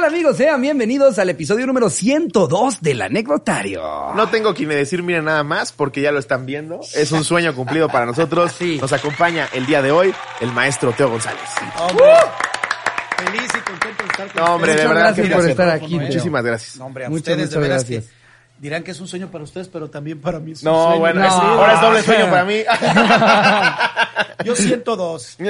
tal amigos? Sean bienvenidos al episodio número 102 del anecdotario. No tengo que decir, miren nada más, porque ya lo están viendo. Es un sueño cumplido para nosotros. Sí. Nos acompaña el día de hoy el maestro Teo González. Hombre, feliz y contento de estar con No, hombre, ustedes. de Muchas verdad. gracias que por estar aquí. Muchísimas gracias. No, hombre, a Muchas, ustedes de muchas veras gracias. que dirán que es un sueño para ustedes, pero también para mí es un No, sueño. bueno, No. ahora es doble sueño para mí. Yo siento dos. No,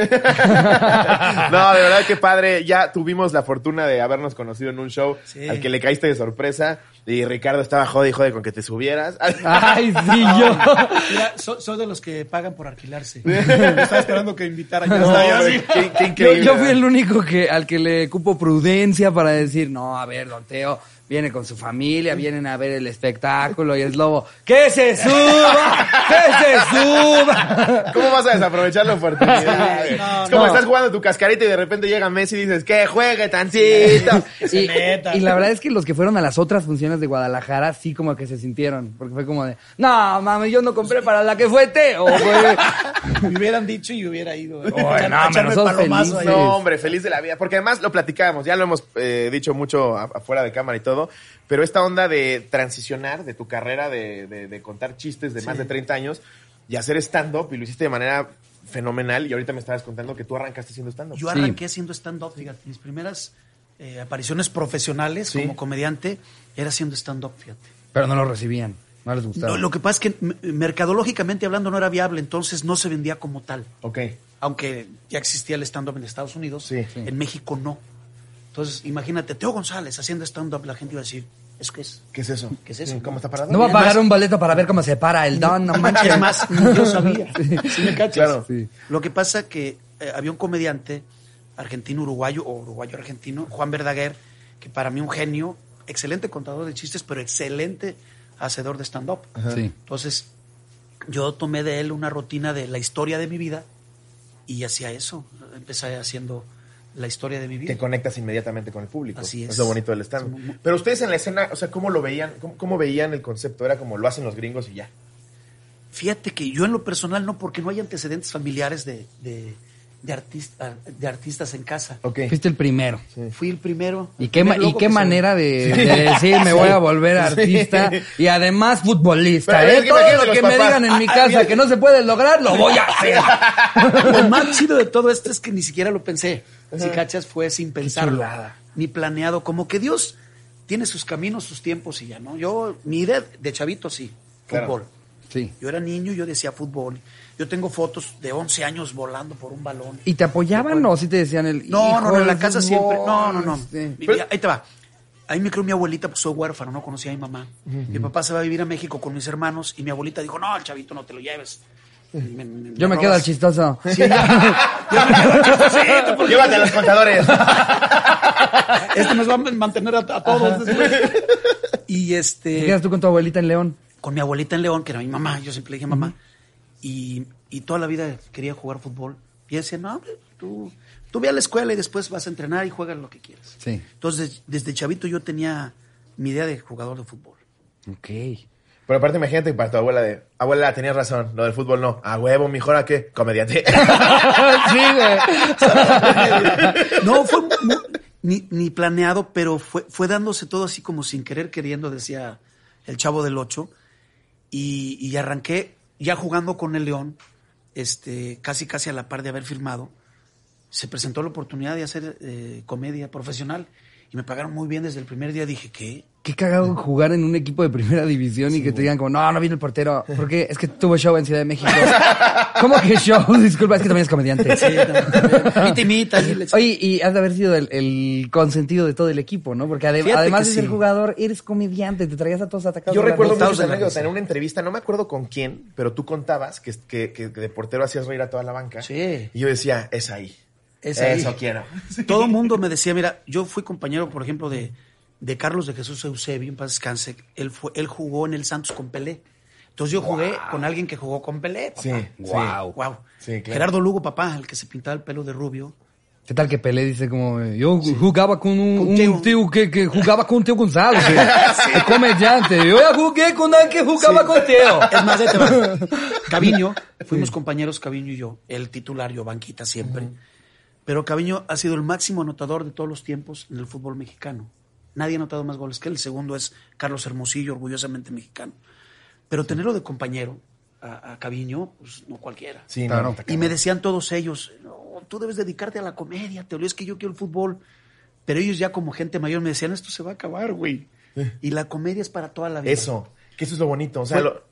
de verdad que padre. Ya tuvimos la fortuna de habernos conocido en un show Sí. al que le caíste de sorpresa. Y Ricardo estaba jode y jode con que te subieras. Ay, sí, yo. Mira, so- soy de los que pagan por alquilarse. Estaba esperando que invitaran. Ya No, sí. qué, qué Yo, yo fui el único que al que le cupo prudencia para decir, no, a ver, don Teo, viene con su familia, vienen a ver el espectáculo y es lobo, ¡que se suba! ¡Que se suba! ¿Cómo vas a desaprovechar la oportunidad? Sí, no, es como no. estás jugando tu cascarita y de repente llega Messi y dices, que juegue tantito. se Y, la verdad es que los que fueron a las otras funciones de Guadalajara sí como que se sintieron, porque fue como de, no, mami, yo no compré para la que fue Teo. Me hubieran dicho y hubiera ido. eh. No, hombre, feliz de la vida. Porque además lo platicábamos, ya lo hemos eh, dicho mucho afuera de cámara y todo, pero esta onda de transicionar de tu carrera de, de- de contar chistes de más de 30 años y hacer stand-up, y lo hiciste de manera fenomenal, y ahorita me estabas contando que tú arrancaste haciendo stand-up. Yo Sí. arranqué haciendo stand-up, fíjate. Mis primeras eh, apariciones profesionales Sí. como comediante era haciendo stand-up, fíjate. Pero no lo recibían, no les gustaba. No, lo que pasa es que mercadológicamente hablando no era viable, entonces no se vendía como tal. Ok. Aunque ya existía el stand-up en Estados Unidos, Sí, sí. en México no. Entonces, imagínate, Teo González haciendo stand-up, la gente iba a decir, ¿es que es? ¿Qué es eso? ¿Qué es eso? ¿Cómo está parado? No va a pagar además- un boleto para ver cómo se para el don, no manches. Es más, ni yo sabía. ¿Sí me cachas? Claro. Sí. Lo que pasa que eh, había un comediante argentino-uruguayo o uruguayo-argentino, Juan Verdaguer, que para mí un genio, excelente contador de chistes, pero excelente hacedor de stand-up. Sí. Entonces, yo tomé de él una rutina de la historia de mi vida y hacía eso. Empecé haciendo la historia de mi vida. Te conectas inmediatamente con el público. Así es. lo bonito del stand. Es muy- Pero ustedes en la escena, o sea, ¿cómo lo veían? ¿Cómo, cómo veían el concepto? Era como lo hacen los gringos y ya. Fíjate que yo en lo personal no, porque no hay antecedentes familiares de, de, de, artista, de artistas en casa. Ok. Fuiste el primero. Fui el primero. ¿Y el qué, primer y qué manera de, de decir me voy a volver artista y además futbolista? ¿eh? es que Todo lo que me digan en mi Ah, ah, casa mira. que no se puede lograr, lo voy a hacer. Lo más chido de todo esto es que ni siquiera lo pensé. Si cachas, fue sin pensarlo. Ni planeado. Como que Dios tiene sus caminos, sus tiempos y ya, ¿no? Yo, mi idea de chavito, sí. Claro. Fútbol. Sí. Yo era niño, yo decía fútbol. Yo tengo fotos de 11 años volando por un balón. ¿Y te apoyaban o sí te decían el No, hijo no, no, en la casa fútbol? siempre. No, no, no. Sí. Mira, ahí te va. Ahí me crió mi abuelita, pues soy huérfano, no conocía a mi mamá. Mi papá se va a vivir a México con mis hermanos y mi abuelita dijo, no, el chavito no te lo lleves. Me- me- Yo me robas". quedo al chistoso. Sí, yo- yo me quedo al chistosito, porque Llévate a los contadores. Este nos va a mantener a, a todos después. Y ¿Te este, quedas tú con tu abuelita en León? con mi abuelita en León, que era mi mamá, yo siempre le dije mamá, y, y toda la vida quería jugar fútbol. Y ella decía, no, hombre, tú, tú ve a la escuela y después vas a entrenar y juegas lo que quieras. Sí. Entonces, desde chavito yo tenía mi idea de jugador de fútbol. Ok. Pero aparte, imagínate para tu abuela de, abuela, tenías razón, lo del fútbol no. A huevo, mejor a qué? Comediante. sí, güey. No, fue ni, ni planeado, pero fue, fue dándose todo así como sin querer queriendo, decía el chavo del 8. Y, y arranqué ya jugando con el León, este, casi casi a la par de haber firmado. Se presentó la oportunidad de hacer eh, comedia profesional y me pagaron muy bien desde el primer día. Dije, ¿qué? Qué cagado jugar en un equipo de primera división y que te digan como, no, no viene el portero. Porque es que tuvo show en Ciudad de México. ¿Cómo que show? Disculpa, es que también es comediante. Y le- Oye, y has de haber sido el, el consentido de todo el equipo, ¿no? Porque ade- Fíjate además de ser sí. jugador, eres comediante, te traías a todos atacados. Yo recuerdo mucho anécdota en una entrevista, no me acuerdo con quién, pero tú contabas que, que, que de portero hacías reír a toda la banca. Sí. Y yo decía, es ahí. Es ahí. Eso quiero. Todo el mundo me decía, mira, yo fui compañero, por ejemplo, de, de Carlos de Jesús Eusebio, en paz descanse. Él, fue, él jugó en el Santos con Pelé. Entonces yo jugué con alguien que jugó con Pelé. Papá. Sí, Guau. Wow. Sí, claro. Gerardo Lugo, papá, el que se pintaba el pelo de rubio. ¿Qué tal que Pelé dice como, yo jugaba con un, Con un Teo. tío que, que jugaba con Teo González, eh, el comediante. Yo ya jugué con el que jugaba con Teo. Es más, va. Caviño, fuimos compañeros Caviño y yo, el titular, yo banquita siempre. Pero Caviño ha sido el máximo anotador de todos los tiempos en el fútbol mexicano. Nadie ha anotado más goles que él. El segundo es Carlos Hermosillo, orgullosamente mexicano. Pero tenerlo de compañero a, a Caviño, pues no cualquiera. Sí, Claro. Y me decían todos ellos, no, tú debes dedicarte a la comedia, te es que yo quiero el fútbol. Pero ellos ya como gente mayor me decían, esto se va a acabar, güey. Y la comedia es para toda la vida. Eso, que eso es lo bonito. O sea, Fue-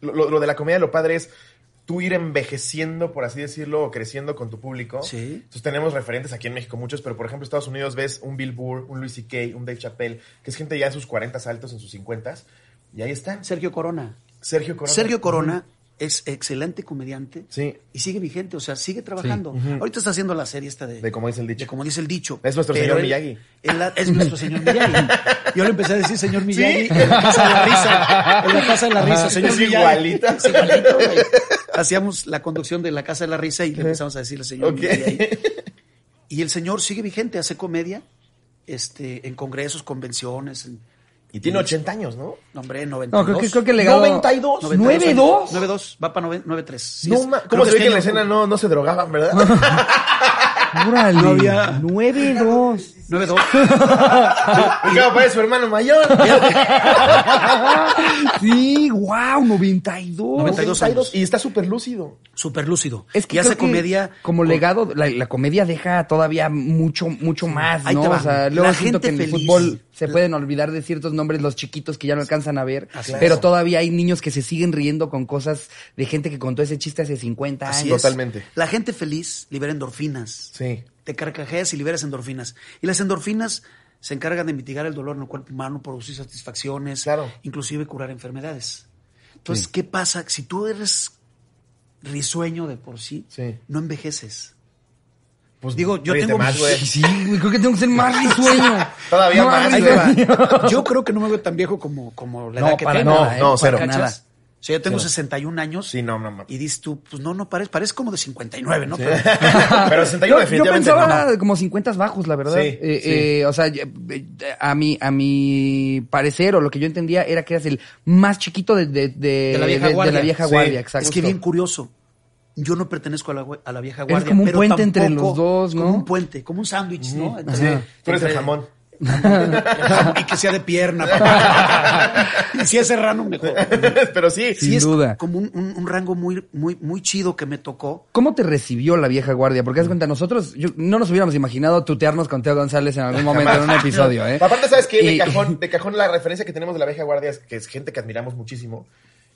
lo, lo- lo de la comedia, lo padre es tú ir envejeciendo, por así decirlo, o creciendo con tu público. Sí. Entonces tenemos referentes aquí en México muchos, pero por ejemplo Estados Unidos ves un Bill Burr, un Louis C.K., un Dave Chappelle, que es gente ya en sus 40 altos, en sus 50 y ahí están. Sergio Corona. Sergio Corona. Sergio Corona es excelente comediante Sí. y sigue vigente, o sea, sigue trabajando. Ahorita está haciendo la serie esta de... De como dice el dicho. de como dice el dicho. Es nuestro señor él- Miyagi. él es nuestro señor Miyagi. Yo le empecé a decir señor Miyagi en la casa de la risa. En la casa de la risa, señor Es Miyagi. igualito. Es igualito, güey. Hacíamos la conducción de la casa de la risa y le empezamos a decirle señor Ok. Miyagi. Y el señor sigue vigente, hace comedia este, en congresos, convenciones. En, Y tiene 80 años, ¿no? no, hombre, 92. No, creo que, creo que el legado... 92. 92. 92, va para 93. Sí, no, es- ¿Cómo se ve que en la escena no, no se drogaban, verdad? Órale. No había- 9-2. 92. Acaba para su hermano mayor. sí, wow, 92. 92 años. Y está súper lúcido. Súper lúcido. Es que y hace comedia. como con- legado, la, la comedia deja todavía mucho, mucho más, Ahí ¿no? te va. O sea, La luego siento gente que en el feliz. fútbol se pueden olvidar de ciertos nombres los chiquitos que ya no alcanzan a ver, Así pero es. todavía hay niños que se siguen riendo con cosas de gente que contó ese chiste hace 50 Así años. es. Totalmente. La gente feliz libera endorfinas. Sí. Te carcajeas y liberas endorfinas. Y las endorfinas se encargan de mitigar el dolor en el cuerpo humano, producir satisfacciones, Claro. inclusive curar enfermedades. Entonces, ¿qué pasa? Si tú eres risueño de por sí, Sí. no envejeces. Pues Digo, yo ríete tengo- más, güey. Sí, güey, creo que tengo que ser más risueño. Todavía más, va. Yo creo que no me veo tan viejo como, como la No, edad que para tengo. nada, ¿eh? No, cero. ¿Cachas? Nada. O sea, yo tengo Cero. 61 años Sí, no, no, no. y dices tú, pues no, no parece, parece como de 59, ¿no? Pero- Pero 61 Yo, yo definitivamente pensaba no. como 50 bajos, la verdad. Sí, Eh, sí. eh, o sea, eh, a mi, a mi parecer, o lo que yo entendía, era que eras el más chiquito de, de, de, De la vieja de- de guardia. la vieja Sí. guardia, exacto. Es que bien curioso. Yo no pertenezco a la, a la vieja guardia. como un pero puente entre los dos, ¿no? Como un puente, como un sándwich, ¿no? Entre- tú eres el entre- jamón. y que sea de pierna. papá. y si es serrano, mejor. Pero sí. Sin Sí, es duda. como un, un- un rango muy, muy, muy chido que me tocó. ¿Cómo te recibió la vieja guardia? Porque haz cuenta, nosotros yo- no nos hubiéramos imaginado tutearnos con Teo González en algún momento en un episodio, ¿eh? Aparte, ¿sabes qué? De Y- cajón, de cajón la referencia que tenemos de la vieja guardia es que es gente que admiramos muchísimo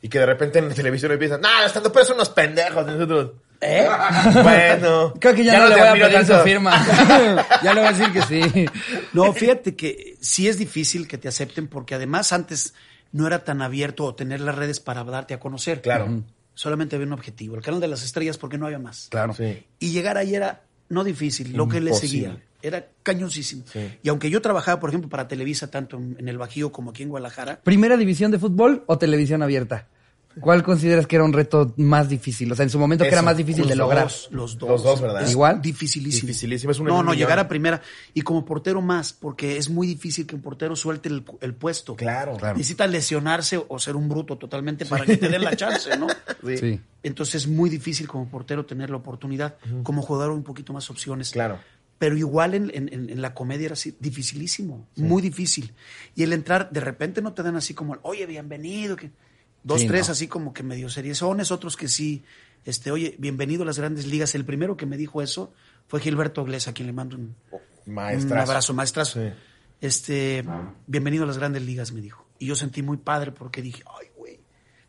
y que de repente en la televisión empiezan, nah, estando pero son unos pendejos. Nosotros, ¿Eh? bueno. Creo que ya, no, le te voy a pedir su tanto. firma. ya le voy a decir que sí. No, fíjate que sí es difícil que te acepten porque además antes no era tan abierto o tener las redes para darte a conocer. Claro. Solamente había un objetivo, el canal de las estrellas porque no había más. Claro. Sí. Y llegar ahí era no difícil, lo que le seguía. Era cañoncísimo. Sí. Y aunque yo trabajaba, por ejemplo, para Televisa, tanto en, en el Bajío como aquí en Guadalajara, ¿Primera división de fútbol o televisión abierta? ¿Cuál consideras que era un reto más difícil? O sea, en su momento que era más difícil de los lograr. dos, los dos. Los dos, ¿verdad? Es Igual. Dificilísimo. Dificilísimo, es un en no, no, millón. llegar a primera. Y como portero más, porque es muy difícil que un portero suelte el, el puesto. Claro. Claro. Necesita lesionarse o ser un bruto totalmente para que te den la chance, ¿no? Sí. Sí. Entonces es muy difícil como portero tener la oportunidad. Como jugador un poquito más opciones. Claro. Pero igual en, en- en- en la comedia era así, dificilísimo, muy difícil. Y el entrar, de repente no te dan así como, oye, bienvenido, que dos, Sí, tres no. así como que medio seriezones, otros que sí, este, oye, bienvenido a las grandes ligas. El primero que me dijo eso fue Gilberto Glés, a quien le mando un, un abrazo, maestrazo. Sí. Este, bienvenido a las grandes ligas, me dijo. Y yo sentí muy padre porque dije, ay, güey,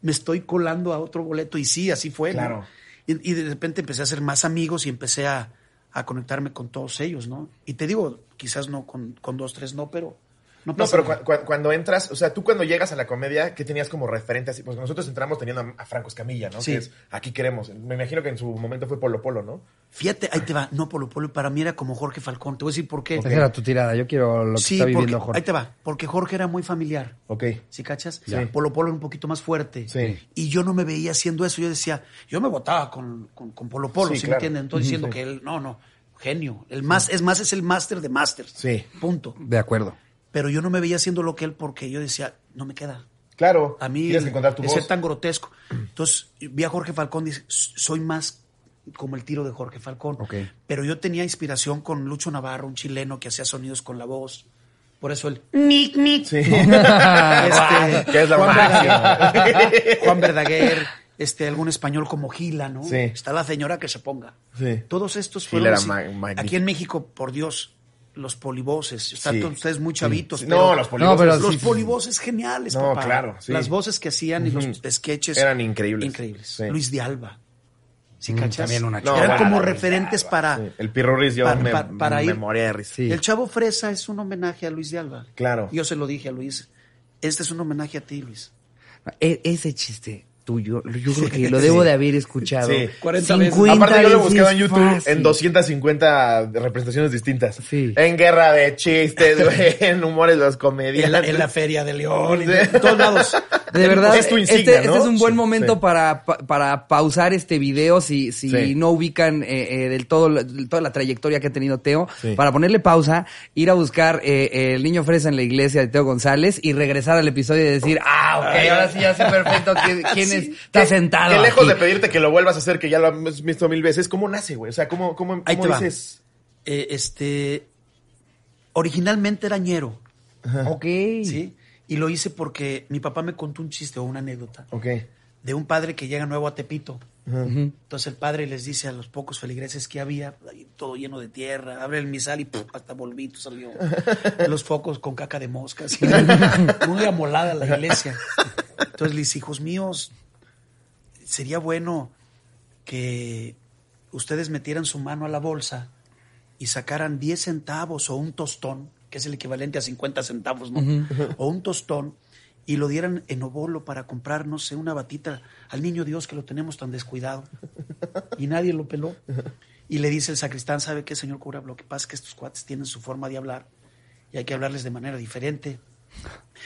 me estoy colando a otro boleto. Y sí, así fue, ¿no? Claro. Y, y de repente empecé a hacer más amigos y empecé a, a conectarme con todos ellos, ¿no? Y te digo, quizás no con, con dos, tres, no, pero no pero nada. cu- cu- cuando entras, o sea, tú cuando llegas a la comedia, ¿qué tenías como referente? Así? Pues nosotros entramos teniendo a, a Franco Escamilla, ¿no? Sí. Que es, aquí queremos. Me imagino que en su momento fue Polo Polo, ¿no? Fíjate, ahí te va, no Polo Polo, para mí era como Jorge Falcón. Te voy a decir por qué. Esa era tu tirada. Yo quiero lo que Sí, está porque, viviendo Jorge. ahí te va, porque Jorge era muy familiar. Ok. ¿Sí cachas? Sí. Polo Polo era un poquito más fuerte. Sí. Y yo no me veía haciendo eso. Yo decía, yo me votaba con, con, con Polo Polo, Sí, ¿sí, claro. me entienden? Entonces diciendo Sí. que él, no, no, genio. El más, es más, es el máster de másters. Sí. Punto. De acuerdo. Pero yo no me veía haciendo lo que él porque yo decía, no me queda. Claro. A mí Tienes que encontrar tu de voz. ser tan grotesco. Entonces vi a Jorge Falcón y dice, soy más como el tiro de Jorge Falcón. Ok. Pero yo tenía inspiración con Lucho Navarro, un chileno que hacía sonidos con la voz. Por eso el mic, mic. Sí. Este, Que es la Juan. Verdaguer, Juan Verdaguer, este, algún español como Gila, ¿no? Sí. Está la señora que se ponga. Sí. Todos estos Gila fueron era así. Aquí en México, por Dios, los polivoces. Están Sí. ustedes muy chavitos. Sí. pero No, los polivoces. pero los sí, polivoces geniales, No, papá. claro, sí. Las voces que hacían y los sketches. Eran increíbles. Increíles. Sí. Luis de Alba. ¿Sí Mm, cachas? también una No, Eran bueno, como referentes para... Sí. El Pirurris yo Pa- me, pa- para me ir- moría de risa. Sí. El Chavo Fresa es un homenaje a Luis de Alba. Claro. Yo se lo dije a Luis. Este es un homenaje a ti, Luis. E- ese chiste tuyo, yo creo que lo debo de haber escuchado. Sí. 40 veces. 50 Aparte yo lo buscado en YouTube fácil. en 250 representaciones distintas. Sí. En guerra de chistes, en humores de los En comediantes. la, en la Feria de León, Sí. en todos lados. De verdad, Es tu este, insignia, este ¿no? es un buen Sí, momento sí. para, pa- para pausar este video si, si Sí. no ubican eh, eh, del todo toda la trayectoria que ha tenido Teo, Sí. para ponerle pausa, ir a buscar eh, el niño fresa en la iglesia de Teo González y regresar al episodio y decir, ah, ok, ahora sí ya sé perfecto quién, quién es- está sentado. Que lejos aquí". de pedirte que lo vuelvas a hacer, que ya lo has visto mil veces, ¿cómo nace, güey? O sea, ¿cómo, cómo, Ahí cómo te va. dices? Eh, este, originalmente era ñero, Ok. ¿sí? Y lo hice porque mi papá me contó un chiste o una anécdota Ok. de un padre que llega nuevo a Tepito. Entonces el padre les dice a los pocos feligreses que había, todo lleno de tierra, abre el misal y hasta volvito salió. los focos con caca de moscas. Muy amolada la iglesia. Entonces le dice, hijos míos, sería bueno que ustedes metieran su mano a la bolsa y sacaran 10 centavos o un tostón, que es el equivalente a 50 centavos, ¿no? O un tostón, y lo dieran en obolo para comprar, no sé, una batita al niño Dios que lo tenemos tan descuidado. Y nadie lo peló. Y le dice el sacristán, ¿sabe qué, señor cura? Lo que pasa es que estos cuates tienen su forma de hablar y hay que hablarles de manera diferente.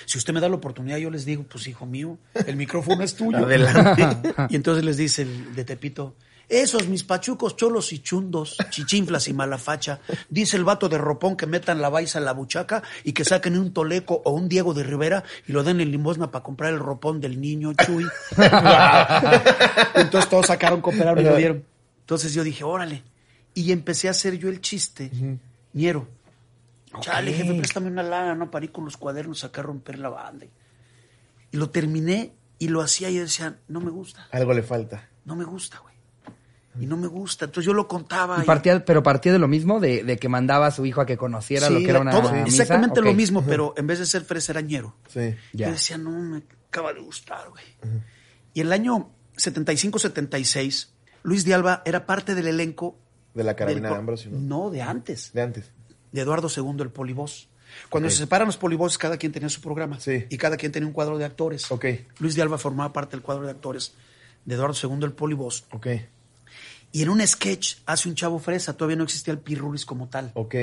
Si usted me da la oportunidad, yo les digo, pues hijo mío, el micrófono es tuyo. Adelante. Y entonces les dice el de Tepito, esos mis pachucos cholos y chundos, chichinflas y malafacha, dice el vato de ropón que metan la baisa en la buchaca y que saquen un toleco o un Diego de Rivera y lo den en limosna para comprar el ropón del niño Chuy. entonces todos sacaron, cooperaron y lo dieron. Entonces yo dije, órale. Y empecé a hacer yo el chiste, ñero. Chale, jefe, préstame una lana, ¿no? Para ir con los cuadernos acá a romper la banda. Y lo terminé y lo hacía y yo decía, no me gusta, Algo le falta. no me gusta, güey. Y no me gusta. Entonces yo lo contaba. Y y- partía- pero partía de lo mismo, de, de que mandaba a su hijo a que conociera lo que era una todo- misa. exactamente lo mismo, pero en vez de ser freserañero. Sí. Yo decía, no, me acaba de gustar, güey. Y el año 75-76, Luis de Alba era parte del elenco. De la del carabina de Ambrosio, ¿no? No, de antes. De antes. de Eduardo II, el polivoz. Cuando se separan los polivoces, cada quien tenía su programa. Sí. Y cada quien tenía un cuadro de actores. Ok. Luis de Alba formaba parte del cuadro de actores de Eduardo II, el polivoz. Ok. Y en un sketch hace un chavo fresa. Todavía no existía el Pirruris como tal. Ok.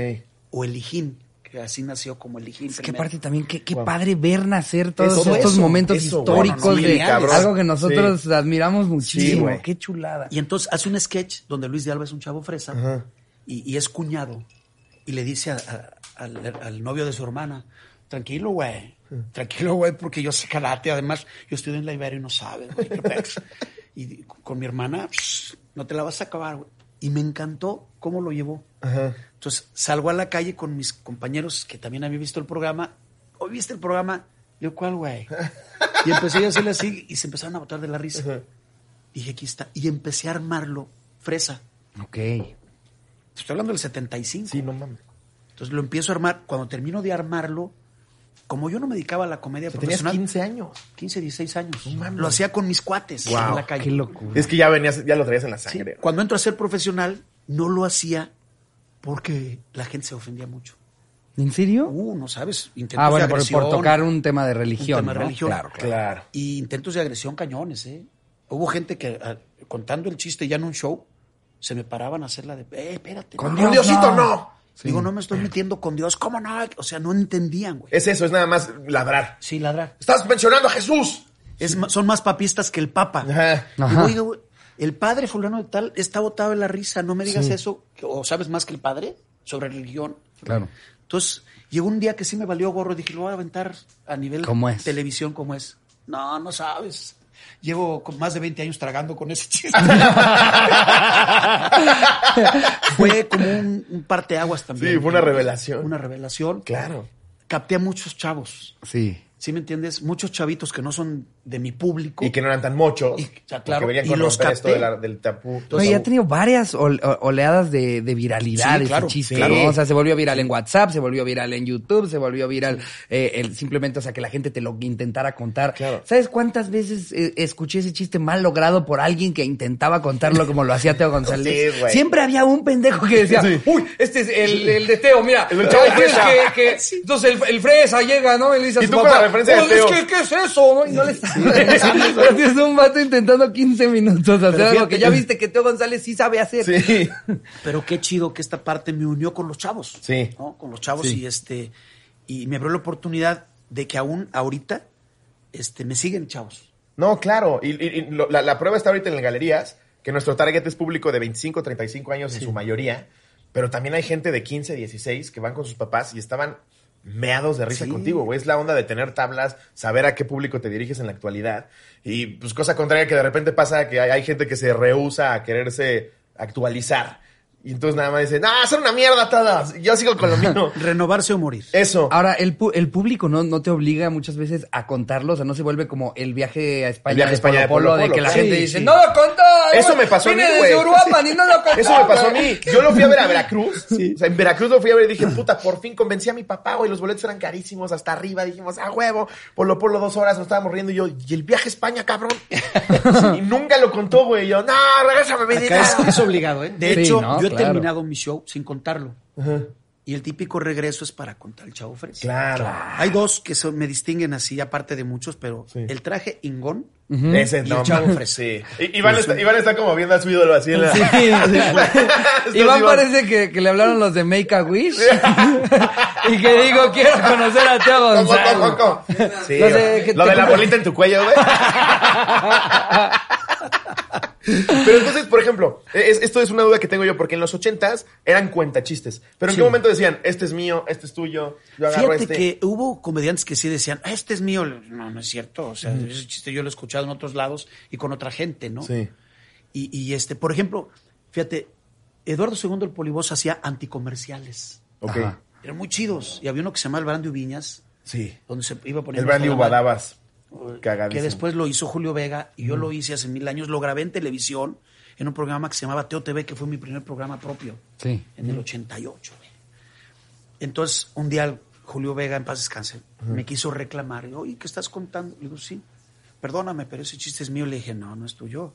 O el Lijín, que así nació como el Lijín. Es que aparte también, qué, qué Wow. padre ver nacer todos Eso, estos eso, momentos eso, históricos bueno, sí, de algo que nosotros admiramos muchísimo. qué chulada. Y entonces hace un sketch donde Luis de Alba es un chavo fresa Ajá. y, y es cuñado. Y le dice a- a- al, al novio de su hermana, tranquilo, güey. Tranquilo, güey, porque yo sé karate. Además, yo estudio en la Ibero y no sabes, güey. y con mi hermana, psh, no te la vas a acabar, güey. Y me encantó cómo lo llevó. Ajá. Entonces salgo a la calle con mis compañeros que también habían visto el programa. ¿Hoy viste el programa? Yo, ¿cuál, güey? Y empecé a hacerle así y se empezaron a botar de la risa. Dije, aquí está. Y empecé a armarlo fresa. Ok. Estoy hablando del 75. Sí, no mames. Entonces lo empiezo a armar. Cuando termino de armarlo, como yo no me dedicaba a la comedia O sea, tenías profesional. 15 años. 15, 16 años. Lo hacía con mis cuates en la calle. Qué locura. Es que ya venías, ya lo traías en la Sí, sangre. Cuando entro a ser profesional, no lo hacía porque la gente se ofendía mucho. ¿En serio? Uh, no sabes. Intentos ah, bueno, de por, agresión. por tocar un tema de religión. tema de religión. Claro, claro. Claro. Y intentos de agresión cañones, ¿eh? Hubo gente que ah, contando el chiste ya en un show se me paraban a hacer la de, eh, espérate. Con no". ¡Con Dios, Diosito, no! no! Digo, no me estoy metiendo con Dios. ¿Cómo no? O sea, no entendían, güey. Es eso, es nada más ladrar. Sí, ladrar. ¡Estás mencionando a Jesús! Es son más papistas que el Papa. Ajá. Digo, Ajá. "Oiga, güey, el padre fulano de tal está botado en la risa, no me digas eso. ¿O sabes más que el padre sobre religión? Claro. Entonces, llegó un día que sí me valió gorro. Dije, lo voy a aventar a nivel ¿Cómo es? televisión como es. No, no sabes. Llevo más de 20 años tragando con ese chiste. fue como un, un parteaguas también. Sí, fue una revelación. Una revelación. Claro. Capté a muchos chavos. Sí. ¿Sí me entiendes? Muchos chavitos que no son de mi público. Y que no eran tan mochos. Y- ya, claro, Que venían y con los romper esto capté. de la- del tapú. No, y ha tenido varias ol- o- oleadas de, de viralidad Sí, ese claro, chiste, sí. ¿no? O sea, se volvió viral en WhatsApp, se volvió viral en YouTube, se volvió viral eh, el, simplemente, o sea, que la gente te lo intentara contar. Claro. ¿Sabes cuántas veces eh, escuché ese chiste mal logrado por alguien que intentaba contarlo como lo hacía Teo González? Sí, güey. Siempre había un pendejo que decía, uy, este es el, el de Teo, mira. El que- fresa. que- que- Entonces el, el fresa llega, ¿no? Y le dice a Y su tú con papá, la referencia de "Oh, es Teo". que, ¿qué es eso? ¿no? Y no le está Pero tienes un vato intentando 15 minutos hacer algo que ya viste que Teo González sí sabe hacer. Sí. Pero qué chido que esta parte me unió con los chavos. Sí. ¿no? Con los chavos Sí. y este y me abrió la oportunidad de que aún ahorita este me siguen chavos. No, claro. Y, y- y lo- la, la prueba está ahorita en las galerías, que nuestro target es público de 25, 35 años en su mayoría, pero también hay gente de 15, 16 que van con sus papás y estaban meados de risa Sí. contigo, güey. Es la onda de tener tablas, saber a qué público te diriges en la actualidad. Y pues cosa contraria que de repente pasa que hay, hay gente que se rehúsa a quererse actualizar. Y entonces nada más dicen, ah, son una mierda todas. Yo sigo con lo mío. Renovarse o morir. Eso. Ahora, el, pu- el público no, no te obliga muchas veces a contarlo, o sea, no se vuelve como el viaje a España, El viaje a España de Polo Polo, Polo de que la sí, gente dice, sí. no lo contó. Eso me pasó a mí, güey. no. Eso me pasó a güey". mí. Yo lo fui a ver a Veracruz. O sea, en Veracruz lo fui a ver y dije, puta, por fin convencí a mi papá, güey. Los boletos eran carísimos hasta arriba. Dijimos, ah, huevo, Polo Polo dos horas, nos estábamos riendo. Y yo, ¿y el viaje a España, cabrón? y nunca lo contó, güey. Yo, no, regrésame mi dinero. es, es obligado, ¿eh? De Sí, hecho, ¿no? yo Claro. terminado mi show sin contarlo. Y el típico regreso es para contar el chavo fresa. Claro. Hay dos que son- me distinguen así, aparte de muchos, pero Sí. el traje ingón Ese y no. el chavo fresa. Sí. Iván, está, Iván está como viendo a su ídolo así en la... Sí, Iván parece que, que le hablaron los de Make a Wish y que digo, quiero conocer a Teo ¿Cómo, González. cómo, cómo? Sí, Lo de que lo te de la bolita en tu cuello, güey. Pero entonces, por ejemplo, es- esto es una duda que tengo yo, porque en los ochentas eran cuentachistes. Pero ¿en qué momento decían, este es mío, este es tuyo, yo agarro Fíjate este? que hubo comediantes que sí decían, "Ah, este es mío. No, no es cierto. O sea, ese chiste yo lo he escuchado en otros lados y con otra gente, ¿no? Sí. Y, y, este, por ejemplo, fíjate, Eduardo II el Polibos hacía anticomerciales. Ok. Ajá. Eran muy chidos. Y había uno que se llamaba El Brandy Viñas, Sí. donde se iba poniendo. El Brandy. Ubadabas. Cagadísimo. Que después lo hizo Julio Vega y yo lo hice hace mil años. Lo grabé en televisión en un programa que se llamaba Teo TV, que fue mi primer programa propio. Sí. En el 88. güey. Entonces, un día Julio Vega, en paz descanse, me quiso reclamar. Y, Oye, ¿qué estás contando? Le digo, sí. Perdóname, pero ese chiste es mío. Le dije, no, no es tuyo.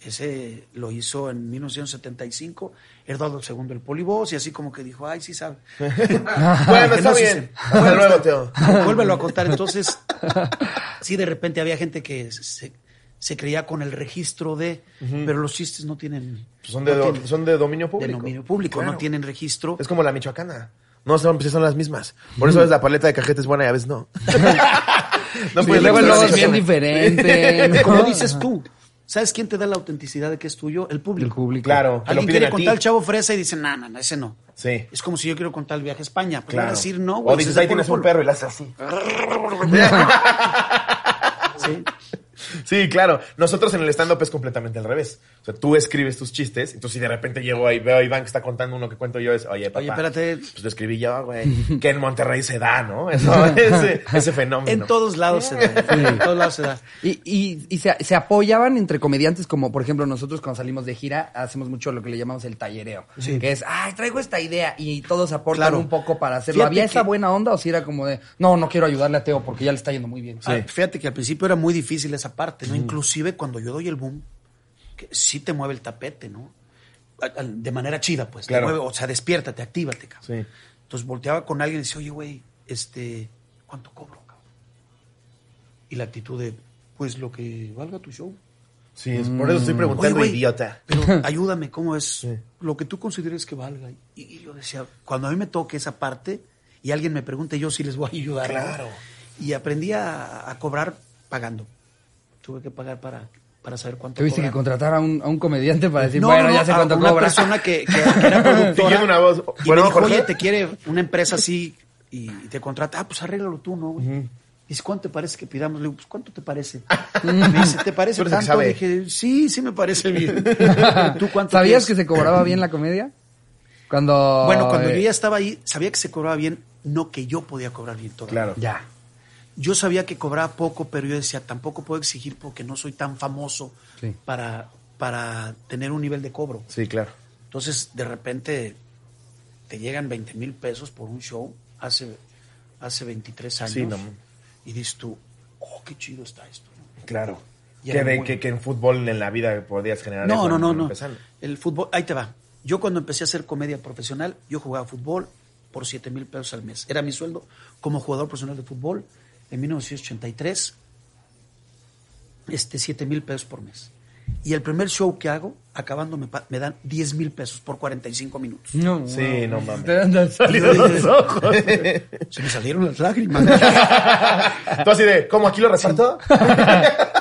Ese lo hizo en 1975, Eduardo II el Polibos, y así como que dijo, ay, sí sabe. Bueno, está no, sí bien. sé. Hasta luego, Teo. Vuélvelo a contar. Entonces, sí, de repente había gente que se, se creía con el registro de, pero los chistes no tienen. Pues son, de, no do- tienen- son de dominio de público. dominio público, Claro. no tienen registro. Es como la michoacana. No son, pues son las mismas. Por eso es la paleta de cajeta es buena y a veces no. no Sí, puedes luego el logo es bien diferente. Como ¿no? dices tú, ¿sabes quién te da la autenticidad de que es tuyo? El público. El público. Claro, lo Alguien quiere contar el chavo fresa y dice, no, no, no, ese no. Sí. Es como si yo quiero contar el viaje a España. Pues Claro. van a decir no, güey. o dices, ahí tienes Polo un Polo". perro y le haces así. Sí. Sí, claro. Nosotros en el stand-up es completamente al revés. O sea, tú escribes tus chistes, entonces si de repente llego ahí, veo a Iván que está contando uno que cuento yo, es, oye, papá. Oye, espérate. Pues lo escribí yo, güey. Que en Monterrey se da, ¿no? Eso, ese, ese fenómeno. En todos lados se da. En todos lados se da. Y, y, y se, se apoyaban entre comediantes, como por ejemplo nosotros cuando salimos de gira hacemos mucho lo que le llamamos el tallereo. Sí. Que es, ay, traigo esta idea y todos aportan Claro. un poco para hacerlo. Fíjate ¿Había esa buena onda o si era como de, no, no quiero ayudarle a Teo porque ya le está yendo muy bien? Ah, fíjate que al principio era muy difícil esa parte, ¿no? Inclusive cuando yo doy el boom, que sí te mueve el tapete, ¿no? De manera chida, pues. te Claro. mueve, o sea, despiértate, actívate, cabrón. Sí. Entonces volteaba con alguien y decía, oye, güey, este, ¿cuánto cobro, cabrón? Y la actitud de, pues lo que valga tu show. Sí, es por eso estoy Oye, preguntando, güey, idiota. Pero ayúdame, ¿cómo es Sí. lo que tú consideres que valga? Y, y yo decía, cuando a mí me toque esa parte y alguien me pregunte, yo sí les voy a ayudar. ¿no? Claro. Y aprendí a, a cobrar pagando. Tuve que pagar para, para saber cuánto Tuviste que contratar a un, a un comediante para decir, No, bueno, no, ya sé a cuánto una cobra. persona que, que- que era productora. Siguiendo una voz. Y Bueno, me dijo, Jorge. oye, te quiere una empresa así y te contrata. Ah, pues arréglalo tú, ¿no? güey? Dice, ¿cuánto te parece que pidamos? Le digo, pues, ¿cuánto te parece? Me dice, ¿te parece tanto? sabe. Dije, sí, sí me parece bien. ¿Tú cuánto ¿Sabías quieres? que se cobraba bien la comedia? Cuando. Bueno, cuando eh, yo ya estaba ahí, sabía que se cobraba bien, no que yo podía cobrar bien todavía. Claro. Ya. Yo sabía que cobraba poco, pero yo decía, tampoco puedo exigir porque no soy tan famoso Sí. para, para tener un nivel de cobro. Sí, claro. Entonces, de repente, te llegan 20 mil pesos por un show hace, hace 23 años. Sí, no. Y dices tú, oh, qué chido está esto. ¿no? Claro. Que, de- que, que en fútbol en la vida podías generar No, eso no, no, no. El fútbol, ahí te va. Yo cuando empecé a hacer comedia profesional, yo jugaba fútbol por 7 mil pesos al mes. Era mi sueldo como jugador profesional de fútbol en 1983, este, 7 mil pesos por mes. Y el primer show que hago, acabando, me, me dan 10 mil pesos por 45 minutos. No, Sí, no mames. Te andan Y saliendo yo dije, los ojos. Se me salieron las lágrimas. Tú así de, ¿cómo aquí lo reparto?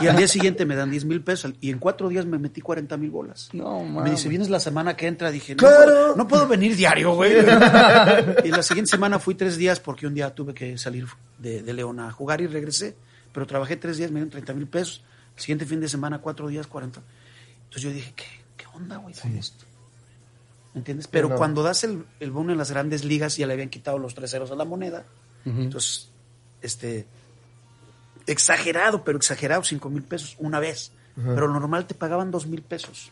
y al día siguiente me dan 10 mil pesos. Y en cuatro días me metí 40 mil bolas. No, Me mames. dice, ¿vienes la semana que entra? Dije, no, Claro. puedo, no puedo venir diario, güey. y la siguiente semana fui tres días porque un día tuve que salir de, de León a jugar y regresé. Pero trabajé tres días, me dieron 30 mil pesos. El siguiente fin de semana, cuatro días, 40. Entonces yo dije, ¿qué, qué onda, güey, con esto? ¿Me entiendes? Pero no. cuando das el, el bono en las grandes ligas, ya le habían quitado los tres ceros a la moneda. Entonces, este, exagerado, pero exagerado, cinco mil pesos una vez. Pero normal te pagaban dos mil pesos.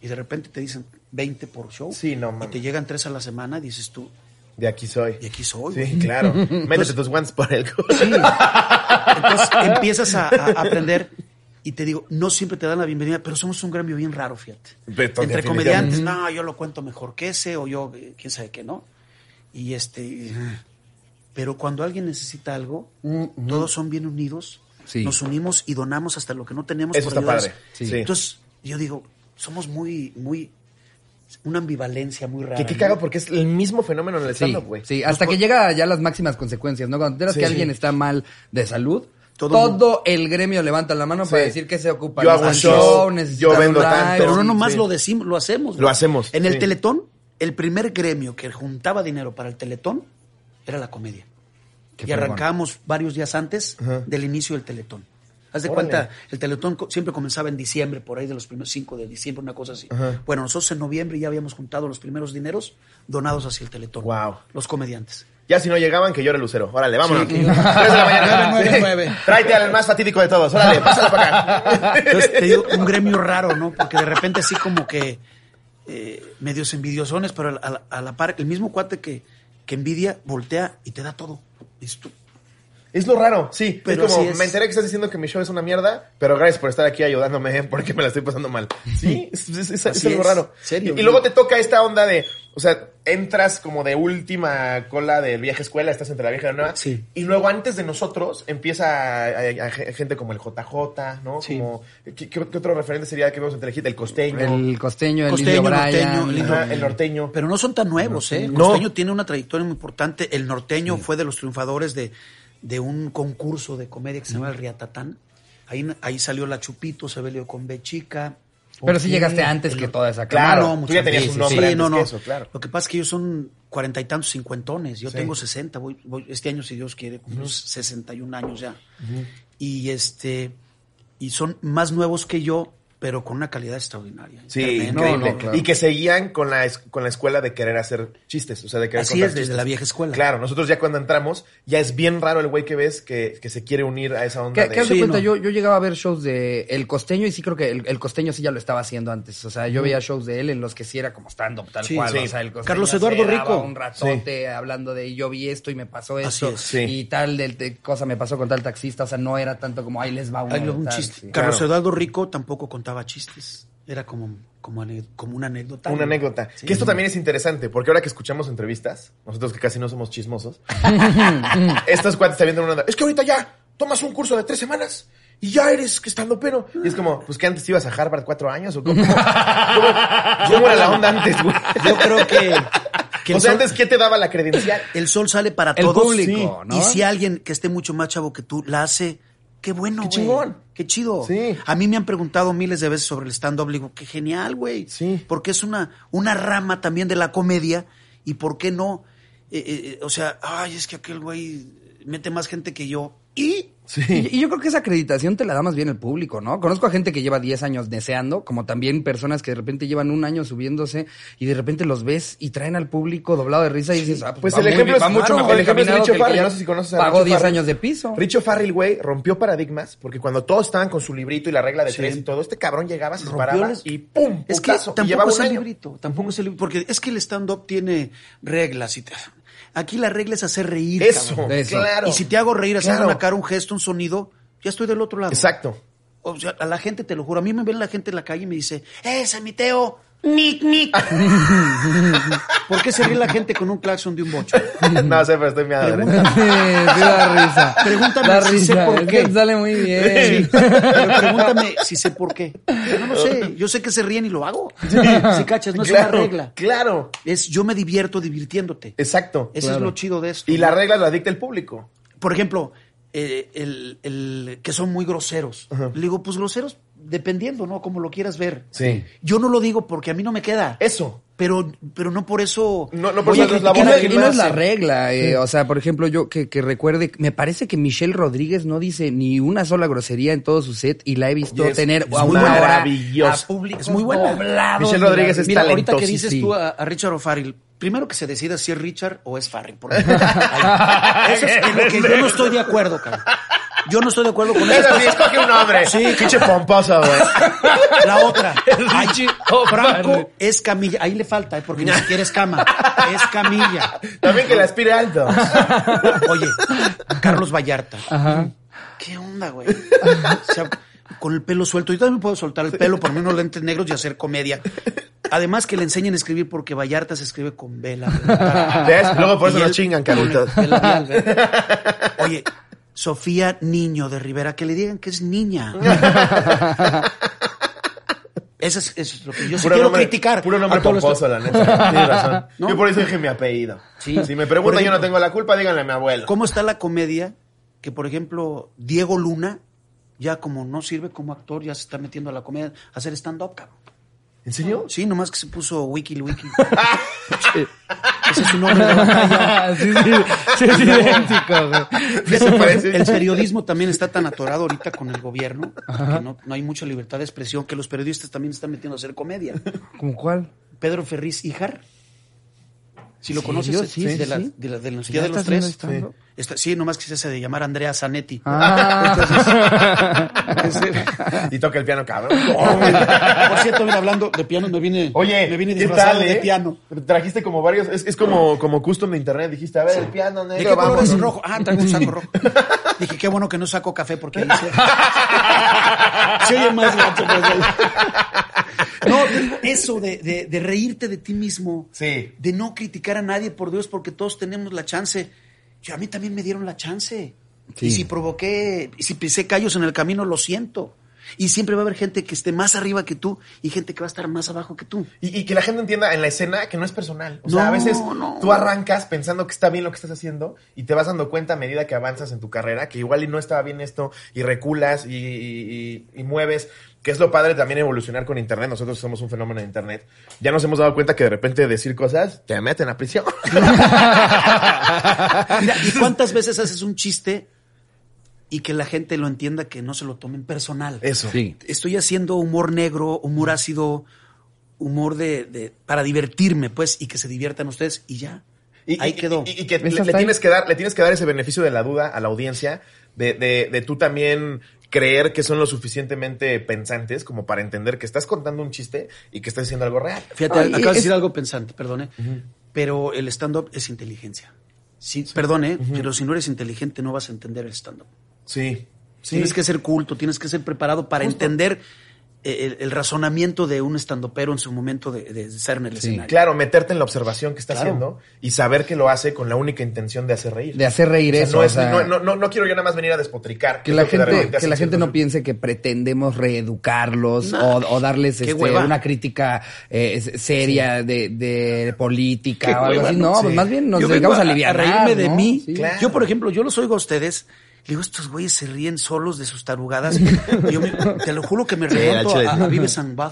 Y de repente te dicen 20 por show. Sí, no Y te llegan tres a la semana dices tú, De aquí soy. de aquí soy. Sí, güey. claro. Métete tus guantes por el culo. Sí. Entonces empiezas a, a aprender y te digo, no siempre te dan la bienvenida, pero somos un gremio bien raro, fíjate. Beto, Entre comediantes, no, yo lo cuento mejor que ese o yo, eh, quién sabe qué, ¿no? Y este, pero cuando alguien necesita algo, todos son bien unidos, Sí. nos unimos y donamos hasta lo que no tenemos. Eso por está padre. Sí. Entonces, yo digo, somos muy, muy, una ambivalencia muy rara. Que qué ¿no? cago porque es el mismo fenómeno en el stand-up, güey. sí, hasta que llega ya las máximas consecuencias, ¿no? Cuando te enteras Sí. que alguien está mal de salud, Todo todo, el gremio levanta la mano para decir que se ocupa. Yo hago show, yo vendo tanto. Pero no nomás Sí. lo decimos, lo hacemos. Lo hacemos, En el. Teletón, el primer gremio que juntaba dinero para el Teletón era la comedia. Qué y arrancábamos varios días antes Ajá. del inicio del Teletón. Haz de Órale. cuenta, el Teletón siempre comenzaba en diciembre, por ahí de los primeros 5 de diciembre, una cosa así. Ajá. Bueno, nosotros en noviembre ya habíamos juntado los primeros dineros donados hacia el Teletón. Guau. Los comediantes. Ya si no llegaban, que llore Lucero. Órale, vámonos. Sí. Tres de la mañana. Nueve, nueve, nueve. Tráete al más fatídico de todos. Órale, pásalo para acá. Entonces te digo, un gremio raro, ¿no? Porque de repente así como que eh, medios envidiosones, pero a la, a la par, el mismo cuate que, que envidia, voltea y te da todo. Tú, Es lo raro, sí. Pero es como, es. me enteré que estás diciendo que mi show es una mierda, pero gracias por estar aquí ayudándome porque me la estoy pasando mal. Sí, es, es- es- es Así algo es. raro. Serio, Y, luego te toca esta onda de, o sea, entras como de última cola del vieja escuela, estás entre la vieja y la nueva. Sí. Y luego antes de nosotros empieza a, a- a gente como el JJ, ¿no? Sí. Como, ¿qué, qué otro referente sería que vemos en Telehit? El costeño. El costeño, el Costeño, norteño, Brian. el Ajá, el norteño. Pero no son tan nuevos, ¿eh? El No. costeño tiene una trayectoria muy importante. El norteño fue de los triunfadores de, de un concurso de comedia que se llama El Riatatán. Ahí, ahí salió la Chupito, se velió con B chica. Pero sí llegaste antes El- que toda esa Claro, cámara. no, tú mucho ya tenías antes. un nombre Sí, no, antes no. que eso, claro. Lo que pasa es que ellos son cuarenta y tantos cincuentones. Yo Sí. tengo sesenta. Voy, voy- este año, si Dios quiere, cumplo 61 años ya. Y este y son más nuevos que yo, pero con una calidad extraordinaria. Sí, Tremendo. increíble. No, no, claro. Y que seguían con la, con la escuela de querer hacer chistes, o sea, de querer Así contar es, desde chistes. la vieja escuela. Claro, nosotros ya cuando entramos, ya es bien raro el güey que ves que, que se quiere unir a esa onda ¿Qué, de... de Sí, cuenta? no. Yo, yo llegaba a ver shows de El Costeño y sí creo que el, el Costeño sí ya lo estaba haciendo antes. O sea, yo veía shows de él en los que sí era como stand-up tal Sí, cual. sí. O sea, el Costeño Carlos se Eduardo daba Rico. un ratote hablando de yo vi esto y me pasó Así esto. es. Sí. Y tal de cosa me pasó con tal taxista. O sea, no era tanto como ahí les va uno de un tal, chiste. sí. Carlos Claro. Eduardo Rico tampoco contaba chistes. Era como, como, como una anécdota. Una anécdota. Sí. Que esto también es interesante, porque ahora que escuchamos entrevistas, nosotros que casi no somos chismosos, estos cuates están viendo una onda. Es que ahorita ya tomas un curso de tres semanas y ya eres que estando pero. Y es como, pues que antes ibas a Harvard cuatro años o cómo, cómo, cómo era la onda antes, güey. Yo creo que, que o el, sea, sol, antes, ¿qué te daba la credencial? el sol sale para El todos. público, Sí. ¿no? Y si alguien que esté mucho más chavo que tú la hace, qué bueno, Qué güey. chingón. Qué chido. Sí. A mí me han preguntado miles de veces sobre el stand-up. Digo, qué genial, güey. Sí. Porque es una, una rama también de la comedia. ¿Y por qué no? Eh, eh, eh, o sea, ay, es que aquel güey mete más gente que yo. Y Y, y yo creo que esa acreditación te la da más bien el público, ¿no? Conozco a gente que lleva 10 años deseando, como también personas que de repente llevan un año subiéndose y de repente los ves y traen al público doblado de risa y dices, ah, Pues va el ejemplo es, va mucho mejor el ejemplo es Richo que el que Farrell. ya No sé si conoces a Pagó Richo 10 Farrell. años de piso. Richo Farrell, güey, rompió paradigmas porque cuando todos estaban con su librito y la regla de Sí. tres y todo, este cabrón llegaba, se paraba y ¡pum! Es que putazo, y tampoco es el año. librito, tampoco es el librito, porque es que el stand-up tiene reglas. Y te- aquí la regla es hacer reír. Eso, cabrón. Eso. claro. Y si te hago reír haciendo Claro. una cara, un gesto, un sonido, ya estoy del otro lado. Exacto. O sea, a la gente, te lo juro, a mí me ve la gente en la calle y me dice, ¡eh, San! ¡Nick, Nick! ¿Por qué se ríe la gente con un claxon de un bocho? no sé, pero estoy. Sí, sí da risa. Pregúntame si sé por es qué. sale muy bien. Sí, pero pregúntame si sé por qué. Yo no lo sé. Yo sé que se ríen y lo hago. Si cachas, no es claro, una regla. Claro, Es yo me divierto divirtiéndote. exacto. Eso es lo chido de esto. Y la regla la dicta el público. Por ejemplo, eh, el, el- que son muy groseros. Le digo, pues groseros, dependiendo, ¿no? Como lo quieras ver. Sí. Yo no lo digo porque a mí no me queda. Eso. Pero, pero no por eso. No- no por eso es la Y criticar no, es la regla, eh, o sea, por ejemplo, yo que, que recuerde, me parece que Michelle Rodríguez no dice ni una sola grosería en todo su set y la he visto es- tener es a una hora maravillosa. a público Es muy buena. doblado Michelle Rodríguez es. Mira, ahorita que dices tú a, a Richard O'Farrell, primero que se decida si es Richard o es Farrell. Ay, Eso es en lo que yo no estoy de acuerdo, cabrón. Yo no estoy de acuerdo con Eso sí, escoge un nombre. Sí. Pinche pomposo, güey. La otra. Ay, Franco es camilla. Ahí le falta, ¿eh? porque ni siquiera es cama. Es camilla. También que le aspire alto. Oye, Carlos Vallarta. Ajá. ¿Qué onda, güey? O sea, con el pelo suelto. Yo también puedo soltar el pelo, ponerme unos lentes negros y hacer comedia. Además que le enseñen a escribir porque Vallarta se escribe con vela. ¿Ves? Luego por eso nos chingan, Carlitos. Oye, Sofía Niño de Rivera, que le digan que es niña. Eso es, eso es lo que yo sí quiero nombre- criticar. Puro nombre pomposo, la neta. Tienes razón. ¿No? Yo por eso dije mi apellido. Sí. Si me preguntan, yo no tengo la culpa, díganle a mi abuelo. ¿Cómo está la comedia? Que, por ejemplo, Diego Luna, ya como no sirve como actor, ya se está metiendo a la comedia, a hacer stand-up, cabrón. ¿En serio? Sí, nomás que se puso Wiki Wiki. Ese es su nombre de batalla. sí, sí, sí, es idéntico, güey. El periodismo también está tan atorado ahorita con el gobierno que no, no hay mucha libertad de expresión, que los periodistas también están metiendo a hacer comedia. ¿Cómo cuál? Pedro Ferriz Hijar. Si lo ¿En conoces, de, la, de la, de la ¿Ya Día de los Tres. Está- sí, nomás que se hace de llamar Andrea Zanetti. Ah. Y toca el piano, cabrón. Por cierto, mira, hablando de piano, me vine, Oye, me vine ¿qué disfrazado tal, de eh? piano. Trajiste como varios, es, es como, como custom de internet. Dijiste, a ver, el piano ¿De negro, qué color vamos. es rojo? Ah, traigo un saco rojo. Dije, qué bueno que no saco café porque ahí se... se oye más gacho. pues. No, eso de, de, de reírte de ti mismo, Sí. de no criticar a nadie, por Dios, porque todos tenemos la chance. Yo, a mí también me dieron la chance. Sí. Y si provoqué, y si pisé callos en el camino, lo siento. Y siempre va a haber gente que esté más arriba que tú y gente que va a estar más abajo que tú. Y, y que la gente entienda en la escena que no es personal. O sea, No, a veces no. tú arrancas pensando que está bien lo que estás haciendo y te vas dando cuenta a medida que avanzas en tu carrera que igual y no estaba bien esto y reculas y, y- y- y mueves. Que es lo padre también evolucionar con Internet. Nosotros somos un fenómeno de Internet. Ya nos hemos dado cuenta que de repente decir cosas te meten a prisión. Mira, ¿y cuántas veces haces un chiste y que la gente lo entienda que no se lo tomen personal? Eso. Sí. Estoy haciendo humor negro, humor ácido, humor de, de- para divertirme, pues, y que se diviertan ustedes y ya. Y, Ahí y- quedó. Y, y que ¿Ves le, tienes que dar, le tienes que dar ese beneficio de la duda a la audiencia, de, de, de tú también creer que son lo suficientemente pensantes como para entender que estás contando un chiste y que estás diciendo algo real. Fíjate, Ay, acabas de es- decir algo pensante, perdone, pero el stand-up es inteligencia. Sí, perdone, pero si no eres inteligente no vas a entender el stand-up. Sí. Sí. Tienes que ser culto, tienes que ser preparado para Justo. entender el, el razonamiento de un estandopero en su momento de, de estar en el Sí, escenario. Claro, meterte en la observación que está Claro. haciendo y saber que lo hace con la única intención de hacer reír. De hacer reír O sea, eso. no, o es- sea, no, no, no, no quiero yo nada más venir a despotricar. que es la gente, que hacen la gente no piense que pretendemos reeducarlos No. o, o darles este, una crítica eh, seria de, de política Qué o algo hueva, así. ¿no? Sí. pues más bien nos dedicamos a aliviar. reírme de mí. Sí. Claro. Yo, por ejemplo, yo los oigo a ustedes. Le Digo, estos güeyes se ríen solos de sus tarugadas. Y yo me- te lo juro que me Sí, remonto chile. a, a Vives and. Ahí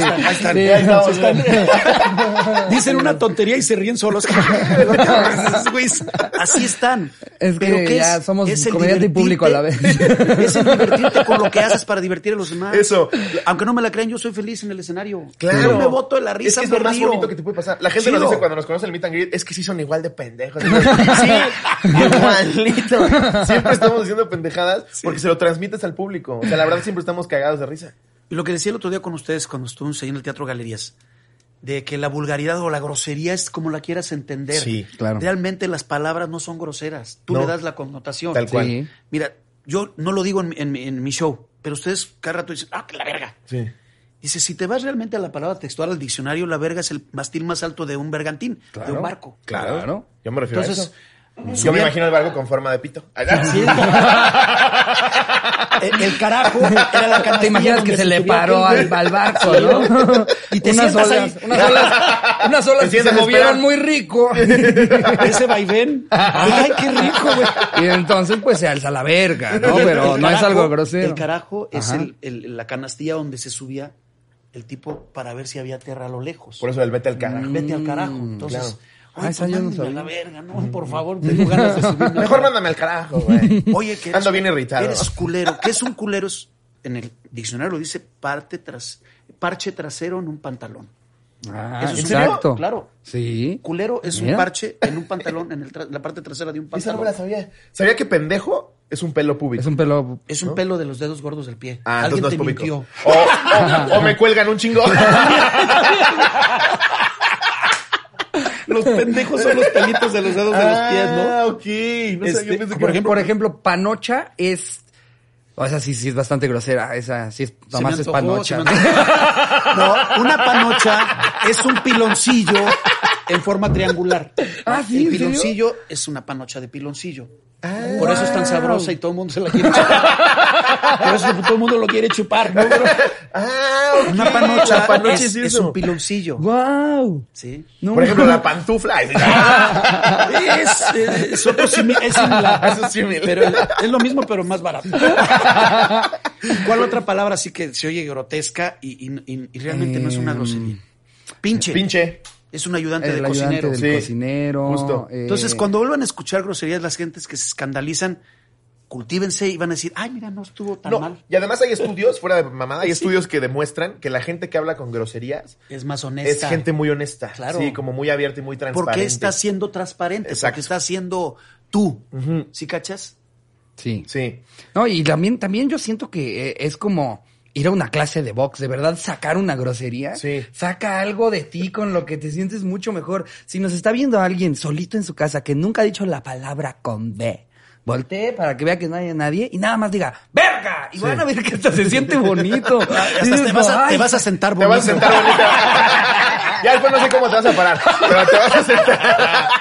están, ahí están. Sí, Ahí estamos. sí, están. Dicen una tontería y se ríen solos. Esos güeyes, Así están. Es que Pero ¿qué ya es? somos Es el comediante y público a la vez. es el divertirte con lo que haces para divertir a los demás. Eso. Aunque no me la crean, yo soy feliz en el escenario. Claro. Yo me voto de la risa, Es que es lo más río. bonito que te puede pasar. La gente nos Chido. dice cuando nos conoce el meet and greet, es que sí son igual de pendejos. sí, igualito. Siempre estamos haciendo pendejadas porque se lo transmites al público. O sea, la verdad siempre estamos cagados de risa. Y lo que decía el otro día con ustedes cuando estuvimos ahí en el Teatro Galerías, de que la vulgaridad o la grosería es como la quieras entender. Sí, claro. Realmente las palabras no son groseras. Tú No. le das la connotación. Tal cual. Sí. Mira, yo no lo digo en, mi- en mi- en mi show, pero ustedes cada rato dicen, ah, que la verga. Sí. Dice, si te vas realmente a la palabra textual, al diccionario, la verga es el mastil más alto de un bergantín, de un barco. Claro. Claro. Yo me refiero Entonces, a eso. Yo me imagino el barco con forma de pito. Sí. el, el carajo era la canastilla Te imaginas que se le paró al, al barco, ¿no? Y te unas olas, ahí. unas olas, unas olas que se movieron muy rico. Ese vaivén. Ay, qué rico, güey. Y entonces pues se alza la verga, ¿no? Pero no es algo grosero. El carajo es Ajá. el, el- la canastilla donde se subía el tipo para ver si había tierra a lo lejos. Por eso el vete al carajo. Vete al carajo. Entonces, claro. Ah, oye, esa yo no mándenme a la sabía. verga, no, por favor, tengo ganas de subirme. Mejor mándame al carajo, güey. Oye, que Ando bien irritado. Eres culero. ¿Qué es un culero? Es- en el diccionario lo dice parte tras, parche trasero en un pantalón. Ah, Eso es un- exacto. Claro. Sí. Culero es un parche en un pantalón, en el tra- la parte trasera de un Esa no pantalón. me la sabía. Sabía que pendejo es un pelo público. Es un pelo. Es un pelo de los dedos gordos del pie. Ah, Alguien entonces te no es público. mintió. O, o- o me cuelgan un chingo. Los pendejos son los pelitos de los dedos de los pies, ¿no? Ah, ok. No sé, Este, yo pensé que Por ejemplo, por ejemplo, panocha es. O esa sí, sí es bastante grosera. Esa sí es, nomás es panocha. No, una panocha es un piloncillo en forma triangular. Ah, ¿sí? El piloncillo es una panocha de piloncillo. Ah. Por eso es tan sabrosa y todo el mundo se la quiere. Por eso todo el mundo lo quiere chupar, ¿no? Pero Ah, una panocha, La panocha es, es, es eso. un piloncillo. ¡Wow! ¿sí? No. Por ejemplo, la pantufla. Es, es otro simi- es similar. Eso es similar. Pero es lo mismo, pero más barato. ¿Cuál otra palabra sí que se oye grotesca y, y- y- y realmente no es una Em, grosería? Pinche. Pinche. Es un ayudante El de ayudante cocinero. del Sí, cocinero. justo. eh, Entonces, cuando vuelvan a escuchar groserías, las gentes que se escandalizan, cultívense y van a decir, ay, mira, no estuvo tan No, mal. y además hay estudios, fuera de mamada, hay estudios que demuestran que la gente que habla con groserías Es más honesta. es gente muy honesta. Claro. Sí, como muy abierta y muy transparente. Porque está siendo transparente, Exacto. porque está siendo tú. ¿Sí cachas? Sí. Sí. No, y también, también yo siento que eh, es como ir a una clase de box, de verdad sacar una grosería. Sí. Saca algo de ti con lo que te sientes mucho mejor. Si nos está viendo alguien solito en su casa que nunca ha dicho la palabra con B, voltee para que vea que no haya nadie y nada más diga ¡Verga! Y van a ver que hasta se siente bonito. Te, vas a, te "Ay, vas a sentar Te bonito. vas a sentar bonita. ya después no sé cómo te vas a parar, pero te vas a sentar.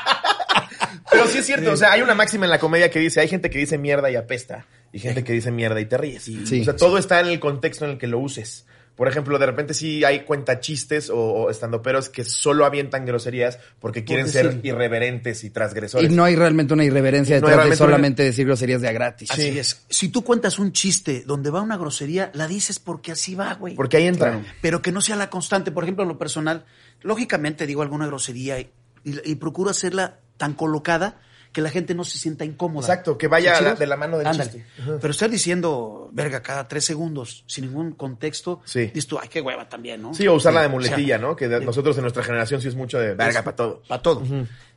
Pero sí es cierto, o sea, hay una máxima en la comedia que dice, hay gente que dice mierda y apesta, y gente que dice mierda y te ríes. Sí. O sea, todo está en el contexto en el que lo uses. Por ejemplo, de repente sí hay cuentachistes o, o estandoperos que solo avientan groserías porque quieren ser irreverentes y transgresores. Y no hay realmente una irreverencia No detrás de una- solamente decir groserías de a gratis. Así Sí. es. Si tú cuentas un chiste donde va una grosería, la dices porque así va, güey. Porque ahí entra. Claro. Pero que no sea la constante. Por ejemplo, en lo personal, lógicamente digo alguna grosería y, y- y procuro hacerla tan colocada que la gente no se sienta incómoda. Exacto, que vaya de la mano del Ándale. chiste. Ajá. Pero estar diciendo, verga, cada tres segundos, sin ningún contexto, Sí. dices tú, ay, qué hueva también, ¿no? Sí, o usarla de O sea, muletilla, ¿no? Que de- nosotros en nuestra generación sí es mucho de verga para todo. Para todo.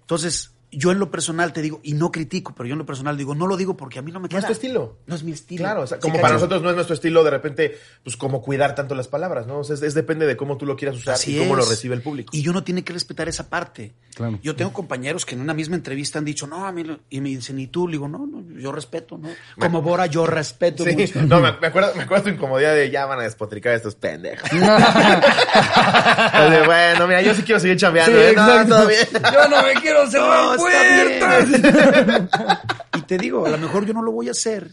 Entonces, yo en lo personal te digo, y no critico, pero yo en lo personal digo, no lo digo porque a mí no me No queda. es tu estilo. No es mi estilo. Claro, o sea, ¿Sí como para nosotros no es nuestro estilo de repente, pues como cuidar tanto las palabras, ¿no? O sea, es, es depende de cómo tú lo quieras usar Así y cómo lo recibe el público. Y uno tiene que respetar esa parte. Claro. Yo tengo compañeros que en una misma entrevista han dicho, no, a mí, lo-", y me dicen, ¿y tú? Le digo, no, no, yo respeto, ¿no? Como Bora, yo respeto Sí, mucho. no, me, acuerdo, me acuerdo tu incomodidad de ya van a despotricar a estos pendejos. Así, bueno, mira, yo sí quiero seguir chambeando, Sí, ¿eh? No, exacto. todo bien. Yo no me quiero cerrar No, puertas. y te digo, a lo mejor yo no lo voy a hacer,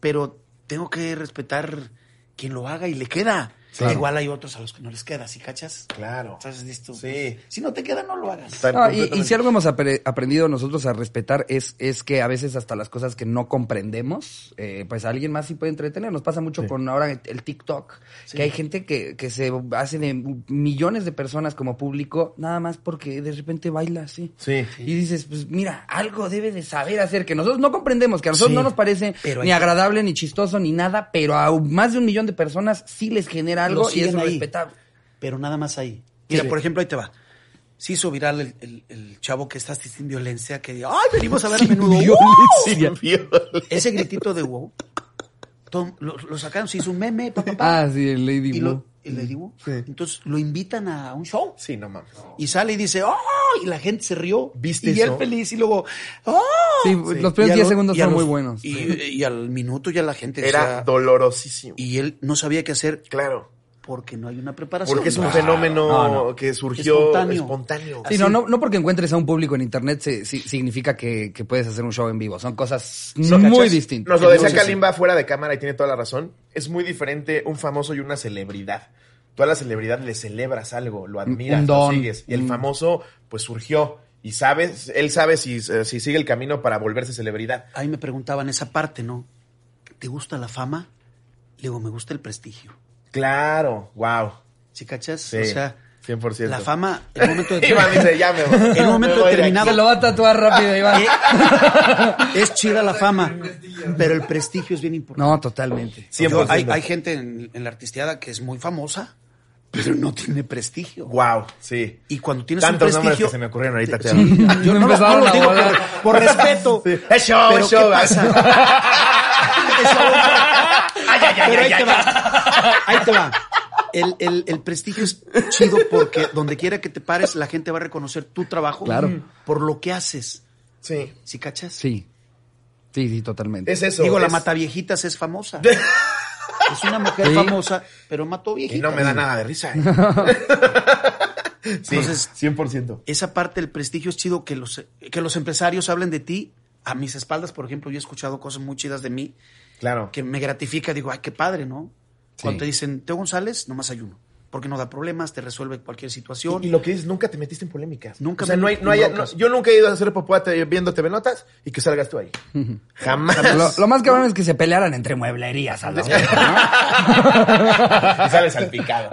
pero tengo que respetar quien lo haga y le queda. Claro. Igual hay otros a los que no les queda, ¿sí cachas? Claro. Entonces, listo. Sí. pues, si no te queda, no lo hagas. No, y- y, si algo hemos apre- aprendido nosotros a respetar es, es que a veces hasta las cosas que no comprendemos, eh, pues alguien más sí puede entretener. Nos pasa mucho con ahora el TikTok, que hay gente que, que se hace de millones de personas como público, nada más porque de repente baila así. Sí. Y dices, pues mira, algo debe de saber hacer, que nosotros no comprendemos, que a nosotros Sí, no nos parece pero ni que- agradable, ni chistoso, ni nada, pero a más de un millón de personas sí les genera algo y es ahí. respetable. Pero nada más ahí. Mira, Sí. por ejemplo, ahí te va. Se hizo viral el, el- el chavo que está sin violencia, que diga, ay, venimos a ver a menudo. ¡Wow! Ese gritito de wow, todo- lo, lo sacaron, se hizo un meme, pa, pa, pa, Ah, sí, el Lady y Wu. lo, el Lady Wu. Entonces lo invitan a un show. Sí, no mames. Y sale y dice, ¡oh! Y la gente se rió. ¿Viste y eso? él feliz y luego, ¡oh! Sí, los primeros Y a 10 lo- segundos son muy buenos. Y, y al minuto ya la gente Era decía- dolorosísimo. Y él no sabía qué hacer Claro. Porque no hay una preparación. Porque es un Ah, fenómeno no, no. que surgió Espontáneo. espontáneo. Sí, no, no, no porque encuentres a un público en internet se- si- significa que, que puedes hacer un show en vivo. Son cosas ¿No muy cachas? distintas. Nos lo decía Kalimba fuera de cámara y tiene toda la razón. Es muy diferente un famoso y una celebridad. Tú a la celebridad le celebras algo, lo admiras, lo sigues. Y el Un- famoso, pues surgió. Y sabes, él sabe si, eh, si sigue el camino para volverse celebridad. Ahí me preguntaban esa parte, ¿no? ¿Te gusta la fama? Le digo, me gusta el prestigio. Claro, wow. ¿Sí cachas? Sí, o sea, 100%. la fama, un momento de Iván dice, ya me voy. Un momento determinado- Se lo va a tatuar rápido, Iván. Eh, es chida la fama, pero el prestigio es bien importante. No, totalmente. 100%. Yo- hay, hay gente en, en la artisteada que es muy famosa, pero no tiene prestigio. Wow, sí. Y cuando tienes Tantos un nombres prestigio... que se me ocurrieron ahorita. Sí, claro. yo no, no lo a digo volar. por, por respeto. Sí. Es show, Pero es show. ¿qué pasa? Pero ahí te va. Ahí te va. El, el- el prestigio es chido porque donde quiera que te pares, la gente va a reconocer tu trabajo Claro. por lo que haces. Sí. ¿Sí cachas? Sí. Sí, sí, totalmente. Es eso. Digo, la es- mataviejitas es famosa. es una mujer Sí. famosa, pero mató Y viejitas. no me da nada de risa. ¿eh? sí, Entonces- 100%. Esa parte del prestigio es chido que los, que los empresarios hablen de ti. A mis espaldas, por ejemplo, yo he escuchado cosas muy chidas de mí Claro. que me gratifica. Digo, ay, qué padre, ¿no? Cuando Sí. te dicen, Teo González, nomás hay uno. Porque no da problemas, te resuelve cualquier situación. Y, y lo que dices, nunca te metiste en polémicas. Nunca o sea, me no hay, no hay- no- yo nunca he ido a hacer popó te- viendo TV Notas y que salgas tú ahí. Jamás. Lo, lo más cabrón es que se pelearan entre mueblerías a la vez, ¿no? y sales salpicado.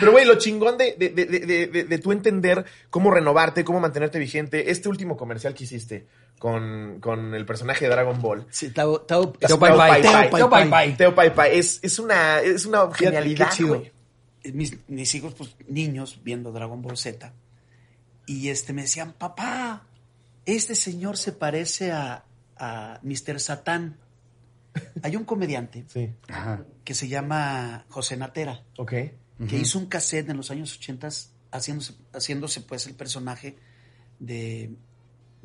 Pero, güey, lo chingón de, de, de, de, de- de tú entender cómo renovarte, cómo mantenerte vigente. Este último comercial que hiciste con, con el personaje de Dragon Ball. Sí, Tao- Tao- Teo Pai Pai. Teo Pai. Pai Teo Pai Pai. Teo Pai Pai. Es, es una, es una genialidad, güey. Mis, mis hijos, pues niños, viendo Dragon Ball Z. Y este me decían, papá, este señor se parece a, a Mr. Satán. Hay un comediante Sí. Ajá. que se llama José Natera, Ok. que hizo un cassette en los años 80 haciéndose, haciéndose pues el personaje de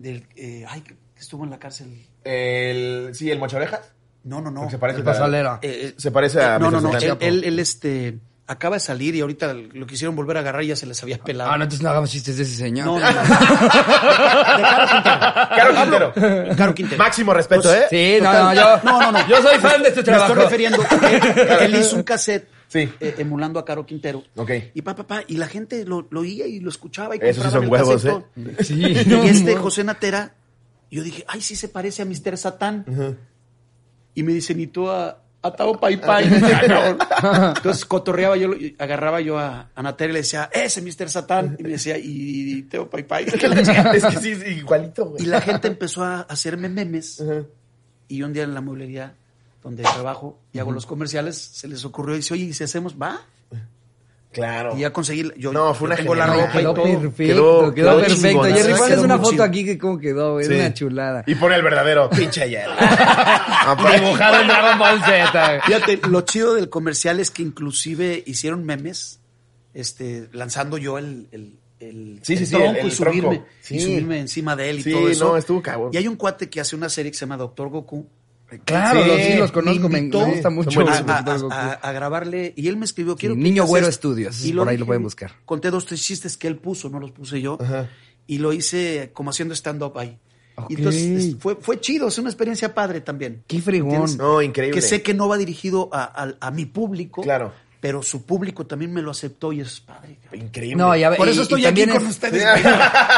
del eh, ay que estuvo en la cárcel. El, sí, el mocha orejas. No, no, no. Se parece El Pasolera. Eh, eh, Se parece a no, no, no. Él, él, él, este acaba de salir y ahorita lo quisieron volver a agarrar y ya se les había pelado. Ah, no, entonces no hagamos chistes de ese señor. No, no, no. De, Caro Quintero. Caro Quintero. Caro Quintero. Máximo respeto, Pues, ¿eh? Sí, no, Total. no, yo, No, no, no. yo soy fan de Me trabajo. estoy refiriendo. Él, él hizo un cassette Sí. eh, emulando a Caro Quintero. Ok. Y pa, pa, pa, y la gente lo, lo oía y lo escuchaba y Esos sí son el huevos. ¿eh? Sí, Y este. José Natera, yo dije, ay, sí se parece a Mr. Satán. Y me dicen, ¿y tú a, a Tao Pai Pai? Entonces cotorreaba yo, agarraba yo a, a Natera y le decía, ese Mr. Satán. Y me decía, ¿y, Teo Pai Pai? es que sí, es igualito, güey. Y la gente empezó a hacerme memes. Ajá. Y un día en la mueblería donde trabajo y hago los comerciales, se les ocurrió y dice, oye, ¿y si hacemos? Va. Claro. Y ya conseguí, yo, No, fue una tengo la genialidad. ropa y Quedó todo. perfecto, Quedó- quedó, perfecto. Jerry, pones Quedó una foto chido. aquí que como quedó, es Sí. una chulada. Y pone el verdadero pinche pues. Dibujado en Dragon Ball Z. Fíjate, lo chido del comercial es que inclusive hicieron memes, este, lanzando yo el, el, el, Sí, sí, el sí, tronco el- y subirme, y subirme encima de él y Sí, todo eso. no, estuvo cabrón. Y hay un cuate que hace una serie que se llama Doctor Goku. Claro, Sí, los, sí, los conozco, me, invitó me gusta mucho. A, grabarle y él me escribió quiero que Niño Güero esto". Estudios, Y por ahí lo pueden buscar. Conté dos tres chistes que él puso, no los puse yo. Ajá. Y lo hice como haciendo stand up ahí. Ok. Y entonces es- fue, fue chido, es una experiencia padre también. Qué fregón. No, increíble. Que sé que no va dirigido a, a- a mi público. Claro. Pero su público también me lo aceptó y eso es padre. Increíble. No, ya ve- Por eso estoy y aquí con es- ustedes.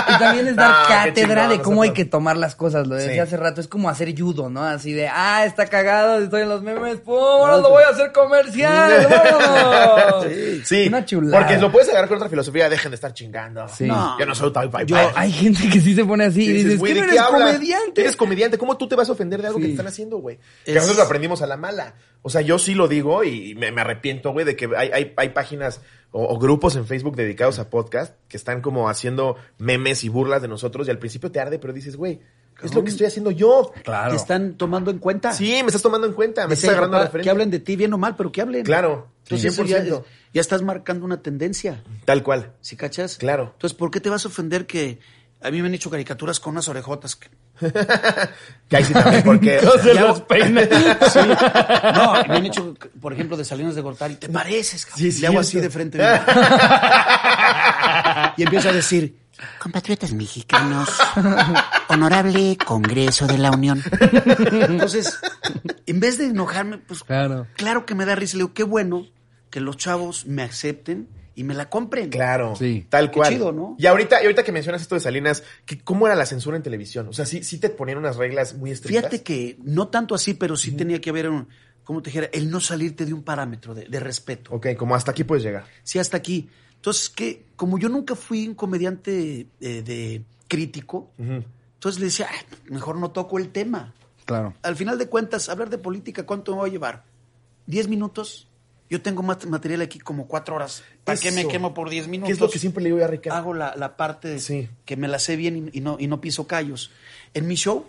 Y también es dar Ah, cátedra de cómo hay que tomar las cosas. Lo decía Sí. hace rato, es como hacer judo, ¿no? Así de, ah, está cagado, estoy en los memes, ¡pum! Ahora lo voy a hacer comercial, ¡vámonos! Sí, Una chulada. porque lo puedes agarrar con otra filosofía, dejen de estar chingando. Sí. No. Yo no soy tal Yo-. Hay gente que sí se pone así y Y dices, güey, ¿qué ¿de no qué eres hablas? comediante? Eres comediante. ¿Cómo tú te vas a ofender de algo que te están haciendo, güey? Que nosotros lo aprendimos a la mala. O sea, yo sí lo digo y me, me arrepiento, güey, de que hay, hay, hay páginas o, o grupos en Facebook dedicados a podcast que están como haciendo memes y burlas de nosotros y al principio te arde, pero dices, güey, es lo que estoy haciendo yo. Claro. Te están tomando en cuenta. Sí, me estás tomando en cuenta, me estás agarrando papá, referencia. que hablen de ti bien o mal, pero que hablen. Claro, Entonces eso ya, 100%. ya estás marcando una tendencia. Tal cual. ¿Sí cachas? Claro. Entonces, ¿por qué te vas a ofender que a mí me han hecho caricaturas con unas orejotas? que- Que ahí sí también, porque... Se Ya- los peina. Sí. No, me han hecho, por ejemplo, de Salinas de Gortari. ¿Te pareces? cabrón? Sí, Le hago así de frente. y empiezo a decir, Compatriotas mexicanos, honorable Congreso de la Unión. entonces, en vez de enojarme, pues Claro. claro que me da risa. Le digo, qué bueno que los chavos me acepten y me la compren. Claro, Sí. tal Qué cual. chido, ¿no? Y ahorita, y ahorita que mencionas esto de Salinas, que ¿cómo era la censura en televisión? O sea, sí, sí te ponían unas reglas muy estrictas. Fíjate que no tanto así, pero sí tenía que haber, un, como te dijera, el no salirte de un parámetro de, de respeto. Ok, como hasta aquí puedes llegar. Sí, hasta aquí. Entonces, que como yo nunca fui un comediante eh, de crítico, entonces le decía, "Ay, mejor no toco el tema. Claro. Al final de cuentas, hablar de política, ¿cuánto me va a llevar? ¿Diez minutos? Yo tengo mat- material aquí como cuatro horas. ¿Para qué me Eso. quemo por diez minutos? ¿Qué es lo que siempre le digo a Ricardo? Hago la, la parte Sí. que me la sé bien y, y no, y no piso callos. En mi show,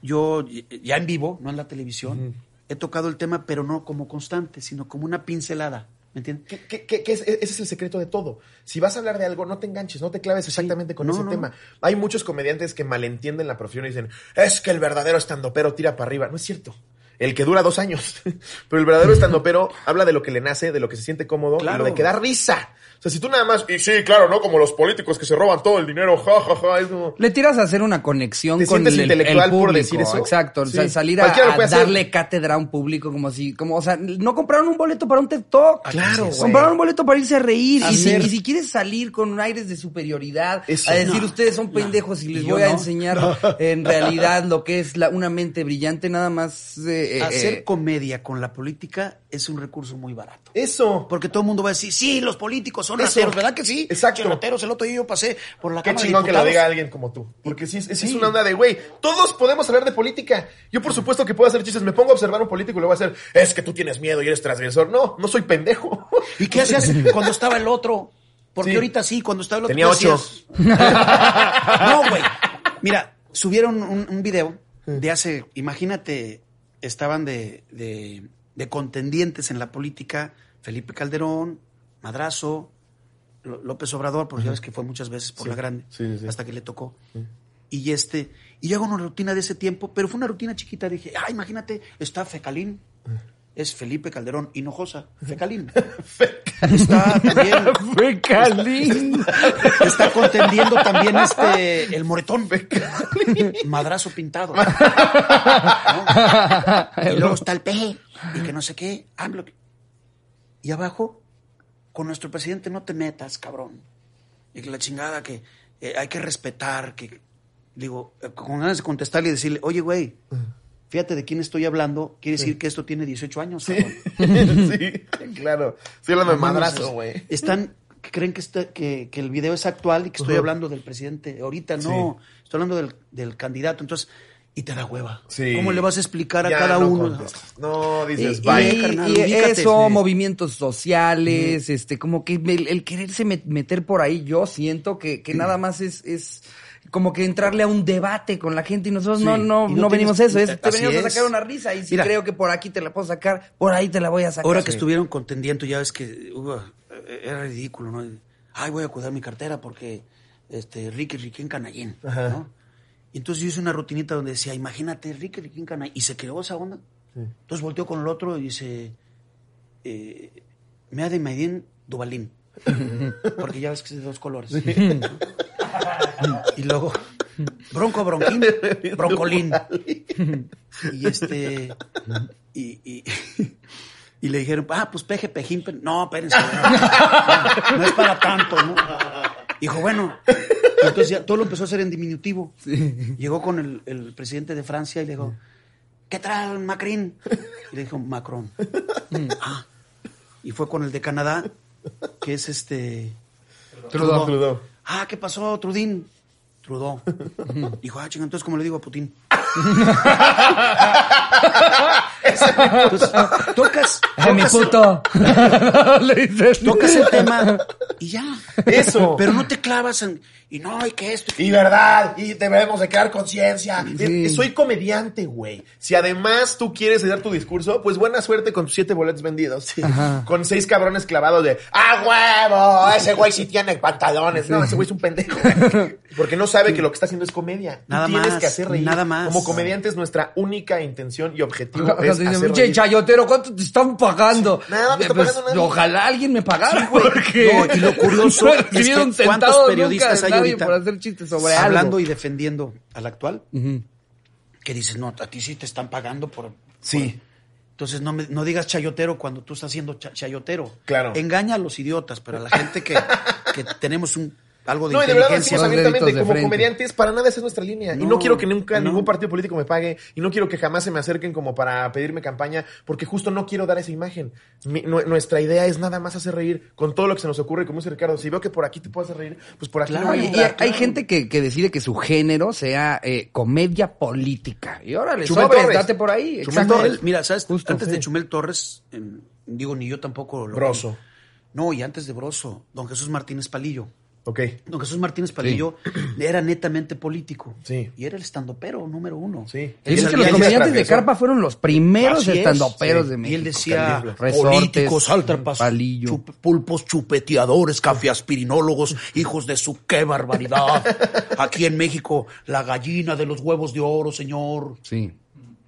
yo ya en vivo, no en la televisión, he tocado el tema, pero no como constante, sino como una pincelada. ¿Me entiendes? E- Ese es el secreto de todo. Si vas a hablar de algo, no te enganches, no te claves exactamente con No, ese no. tema. Hay muchos comediantes que malentienden la profesión y dicen, es que el verdadero estandopero tira para arriba. No es cierto. El que dura dos años. Pero el verdadero estandopero habla de lo que le nace, de lo que se siente cómodo y Claro. lo de que da risa. O sea, si tú nada más, y sí, claro, ¿no? Como los políticos que se roban todo el dinero, ja, ja, ja, es como... Le tiras a hacer una conexión ¿Te con el, el intelectual por público. decir eso? Exacto. Sí. sa- salir a, hacer. darle cátedra a un público como si, como, o sea, no compraron un boleto para un TED Talk. Claro, güey. Compraron un boleto para irse a reír. Y si, Hacer- y si quieres salir con un aires de superioridad, Eso. a decir No, ustedes son pendejos y les voy a no. enseñar en realidad lo que es la, una mente brillante, nada más. eh, eh, Hacer eh, comedia con la política es un recurso muy barato. Eso. Porque todo el mundo va a decir, sí, los políticos son Eso. rateros, ¿verdad que sí? Exacto. Rateros, el otro día yo pasé por la Qué Cámara de chingón que lo diga alguien como tú. Porque sí, es- Sí. una onda de, güey, todos podemos hablar de política. Yo, por supuesto, que puedo hacer chistes. Me pongo a observar a un político y le voy a hacer, es que tú tienes miedo y eres transgresor. No, no soy pendejo. ¿Y qué hacías cuando estaba el otro? Porque Sí. ahorita sí, cuando estaba el otro. Tenía ¿qué ocho. no, güey. Mira, subieron un, un video de hace, imagínate, estaban de, de, de contendientes en la política Felipe Calderón, Madrazo, López Obrador, porque ya ves que fue muchas veces por la grande, Sí, sí, sí. hasta que le tocó. Y este, y yo hago una rutina de ese tiempo, pero fue una rutina chiquita. Dije, ah, imagínate, está Fecalín, es Felipe Calderón Hinojosa, Fecalín. está también, Fecalín. está contendiendo también este, el moretón, madrazo pintado. ¿no? Y luego está el peje, y que no sé qué, AMLO. Y abajo, con nuestro presidente no te metas, cabrón. Y que la chingada que eh, hay que respetar, que digo, eh, con ganas de contestarle y decirle, oye, güey, fíjate de quién estoy hablando, quiere decir que esto tiene 18 años, cabrón. sí, claro. No mames, madrazo, güey. Están, creen que, este- que, que el video es actual y que estoy hablando del presidente. Ahorita no, estoy hablando del, del candidato. Entonces, y te da hueva. Sí. ¿Cómo le vas a explicar a Ya cada no uno? contestas. No, dices, Y, bye. y- carnal, y ubícate, eso, sí. movimientos sociales, este, como que el, el quererse met- meter por ahí, yo siento que, que nada más es, es como que entrarle a un debate con la gente y nosotros Sí. no, no, Y no, no venimos eso, es, te venimos a sacar una risa y si Mira. creo que por aquí te la puedo sacar, por ahí te la voy a sacar. Ahora que Sí. estuvieron contendiendo, ya ves que uh, era ridículo, ¿no? Ay, voy a cuidar mi cartera porque este Ricky Riquín Canallín, Ajá. ¿no? Y entonces yo hice una rutinita donde decía, imagínate, Ricky Riquín Canallín. Y se creó esa onda. Entonces volteó con el otro y dice, eh, me ha de Maidín Dubalín. porque ya ves que es de dos colores. y luego Bronco, bronquín, broncolín. Y este, y, y, y le dijeron, ah, pues peje, pejín, pe- no, espérense, no, no es para tanto, ¿no? Dijo, bueno, entonces ya todo lo empezó a hacer en diminutivo. Llegó con el, el presidente de Francia y le dijo, ¿qué tal, Macron? Y le dijo, Macron. Ah. Y fue con el de Canadá, que es este... Trudeau. Trudeau. Ah, ¿qué pasó, Trudín? Trudeau. Dijo, ah, chinga, entonces, ¿cómo le digo a Putin? Entonces, tocas, ¡Ay, mi tocas, puto! Le dices. tocas el tema y ya. Eso. Pero no te clavas en, y no, y que esto. Y verdad, y debemos de crear conciencia. Sí. Eh, Soy comediante, güey. Si además tú quieres dar tu discurso, pues buena suerte con tus siete boletos vendidos. Con seis cabrones clavados de ¡Ah, huevo! Ese güey sí tiene pantalones. No, ese güey es un pendejo. güey. Porque no sabe que lo que está haciendo es comedia. Nada tienes más, que hacer reír. nada más. Como comediantes, nuestra única intención y objetivo Ajá, es reír. chayotero, ¿cuánto te están pagando? Nada, me está Pues, pagando nadie. Ojalá alguien me pagara, güey. porque No, y lo curioso no es que ¿cuántos periodistas hay ahorita por hacer chistes sobre hablando algo. y defendiendo al actual? Ujú. Que dices, no, a ti sí te están pagando por... Sí. por- Entonces no, me- no digas chayotero cuando tú estás haciendo cha- chayotero. Claro. Engaña a los idiotas, pero a la gente que, que tenemos un, algo de No, y de verdad inteligencia. Los abiertamente, como frente. comediantes, para nada esa es nuestra línea. y No, no quiero que nunca no. ningún partido político me pague, y no quiero que jamás se me acerquen como para pedirme campaña, porque justo no quiero dar esa imagen. Mi- nuestra idea es nada más hacer reír con todo lo que se nos ocurre, como dice Ricardo. Si veo que por aquí te puedo hacer reír, pues por aquí Claro, no voy a y hay claro. gente que, que decide que su género sea eh, comedia política. Y órale, Torres. date por ahí. Chumel. Torres. Mira, ¿sabes? Justo, antes sí. de Chumel Torres, en- digo, ni yo tampoco lo... Broso. No, y antes de Broso, don Jesús Martínez Palillo. Ok. Don Jesús Martínez Palillo era netamente político. Sí. Y era el estandopero número uno. Sí. Y Él es que los y comediantes de. Carpa fueron los primeros es, estandoperos sí. de Y México. él decía, políticos, chup- pulpos chupeteadores, cafeaspirinólogos, hijos de su qué barbaridad. Aquí en México, la gallina de los huevos de oro, señor. Sí.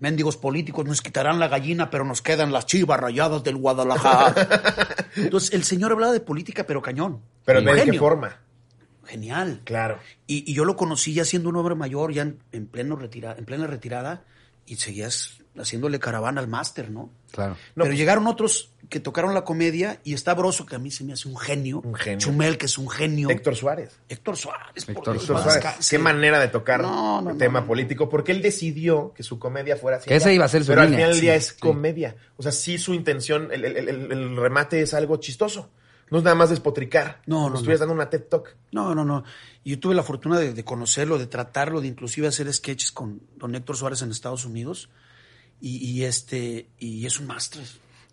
Mendigos políticos nos quitarán la gallina, pero nos quedan las chivas rayadas del Guadalajara. Entonces, el señor hablaba de política, pero cañón. Pero ¿de qué forma? Genial. Claro. Y, y yo lo conocí ya siendo un hombre mayor, ya en, en pleno retira, en plena retirada, y seguías haciéndole caravana al máster, ¿no? Claro. No, Pero pues- llegaron otros que tocaron la comedia y está Broso, que a mí se me hace un genio. Un genio. Chumel, que es un genio. Héctor Suárez. Héctor Suárez. por Héctor Dios, Suárez. Qué manera de tocar No, no, el tema no. político, porque él decidió que su comedia fuera así. Esa iba a ser su Pero al final del día Sí, es sí. comedia. O sea, sí su intención, el, el- el- el remate es algo chistoso. No es nada más despotricar. No, no, si estuvieras no. dando una TED Talk. No, no, no. Y yo tuve la fortuna de, de conocerlo, de tratarlo, de inclusive hacer sketches con don Héctor Suárez en Estados Unidos. Y, y este, y es un máster.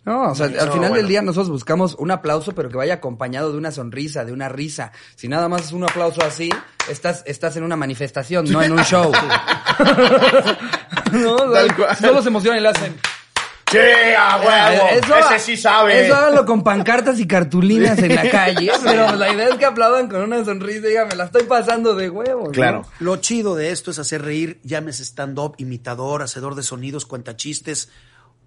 No, o sea, No, al final bueno. del día nosotros buscamos un aplauso, pero que vaya acompañado de una sonrisa, de una risa. Si nada más es un aplauso así, estás, estás en una manifestación, no en un show. no, Tal cual. se emocionan y le hacen. ¡Sí, a huevo! Eso- Ese sí sabe. Eso háganlo con pancartas y cartulinas en la calle, pero la idea es que aplaudan con una sonrisa y digan, me la estoy pasando de huevos. ¿no? Claro. Lo chido de esto es hacer reír, llámese stand-up, imitador, hacedor de sonidos, cuentachistes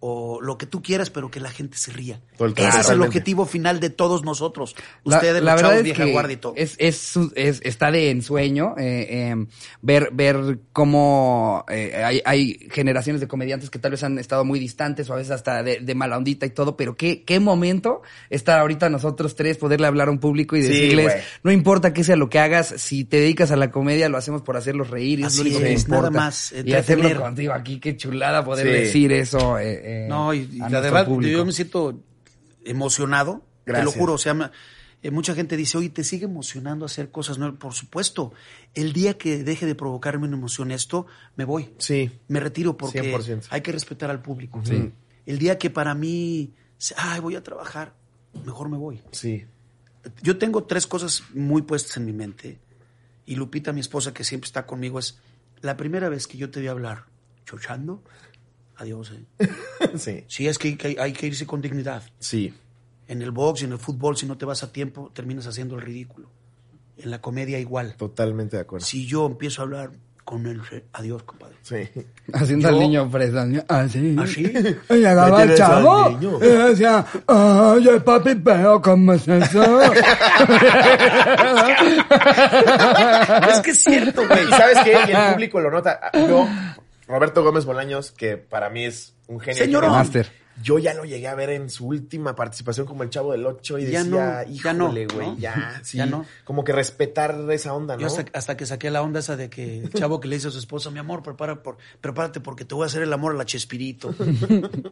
o lo que tú quieras, pero que la gente se ría. Ese es el objetivo final de todos nosotros. La- Ustedes, la los verdad chavos, es vieja que guardia y todo. Es, es, su- es- está de ensueño eh, eh, ver, ver cómo eh, hay, hay generaciones de comediantes que tal vez han estado muy distantes o a veces hasta de, de mala ondita y todo, pero qué, qué momento estar ahorita nosotros tres, poderle hablar a un público y decirles, no importa qué sea lo que hagas, si te dedicas a la comedia, lo hacemos por hacerlos reír, y es lo Así único que importa. nada más, y hacerlo contigo aquí, qué chulada poder Sí. decir eso. eh, No, y, y a la nuestro verdad, público. yo me siento emocionado. Te lo juro, o sea, me- eh, mucha gente dice, oye, ¿te sigue emocionando hacer cosas nuevas? Por supuesto, el día que deje de provocarme una emoción esto, me voy. Sí. Me retiro porque 100%. hay que respetar al público. Sí. El día que para mí, ay, voy a trabajar, mejor me voy. Sí. Yo tengo tres cosas muy puestas en mi mente. Y Lupita, mi esposa, que siempre está conmigo, es la primera vez que yo te a hablar chochando. Adiós. eh. Sí. Sí, es que, hay que irse con dignidad. Sí. En el box y en el fútbol, si no te vas a tiempo, terminas haciendo el ridículo. En la comedia igual. Totalmente de acuerdo. Si yo empiezo a hablar con él, adiós, compadre. Sí. Haciendo Yo- al niño fresa. Así. ¿Así? Y llegaba ¿Le el chavo y decía, oye papi, pero ¿cómo es eso? es que es cierto, güey. Sabes qué? Y el público lo nota. Yo, Roberto Gómez Bolaños, que para mí es un genio. Señorón. que- Master. Yo ya lo llegué a ver en su última participación como el Chavo del Ocho y Ya decía, no, ya no, híjole, güey, ¿no? ya, sí. Ya no. Como que respetar esa onda, ¿no? Yo hasta, hasta que saqué la onda esa de que el chavo que le dice a su esposa, mi amor, prepara por, prepárate porque te voy a hacer el amor a la Chespirito.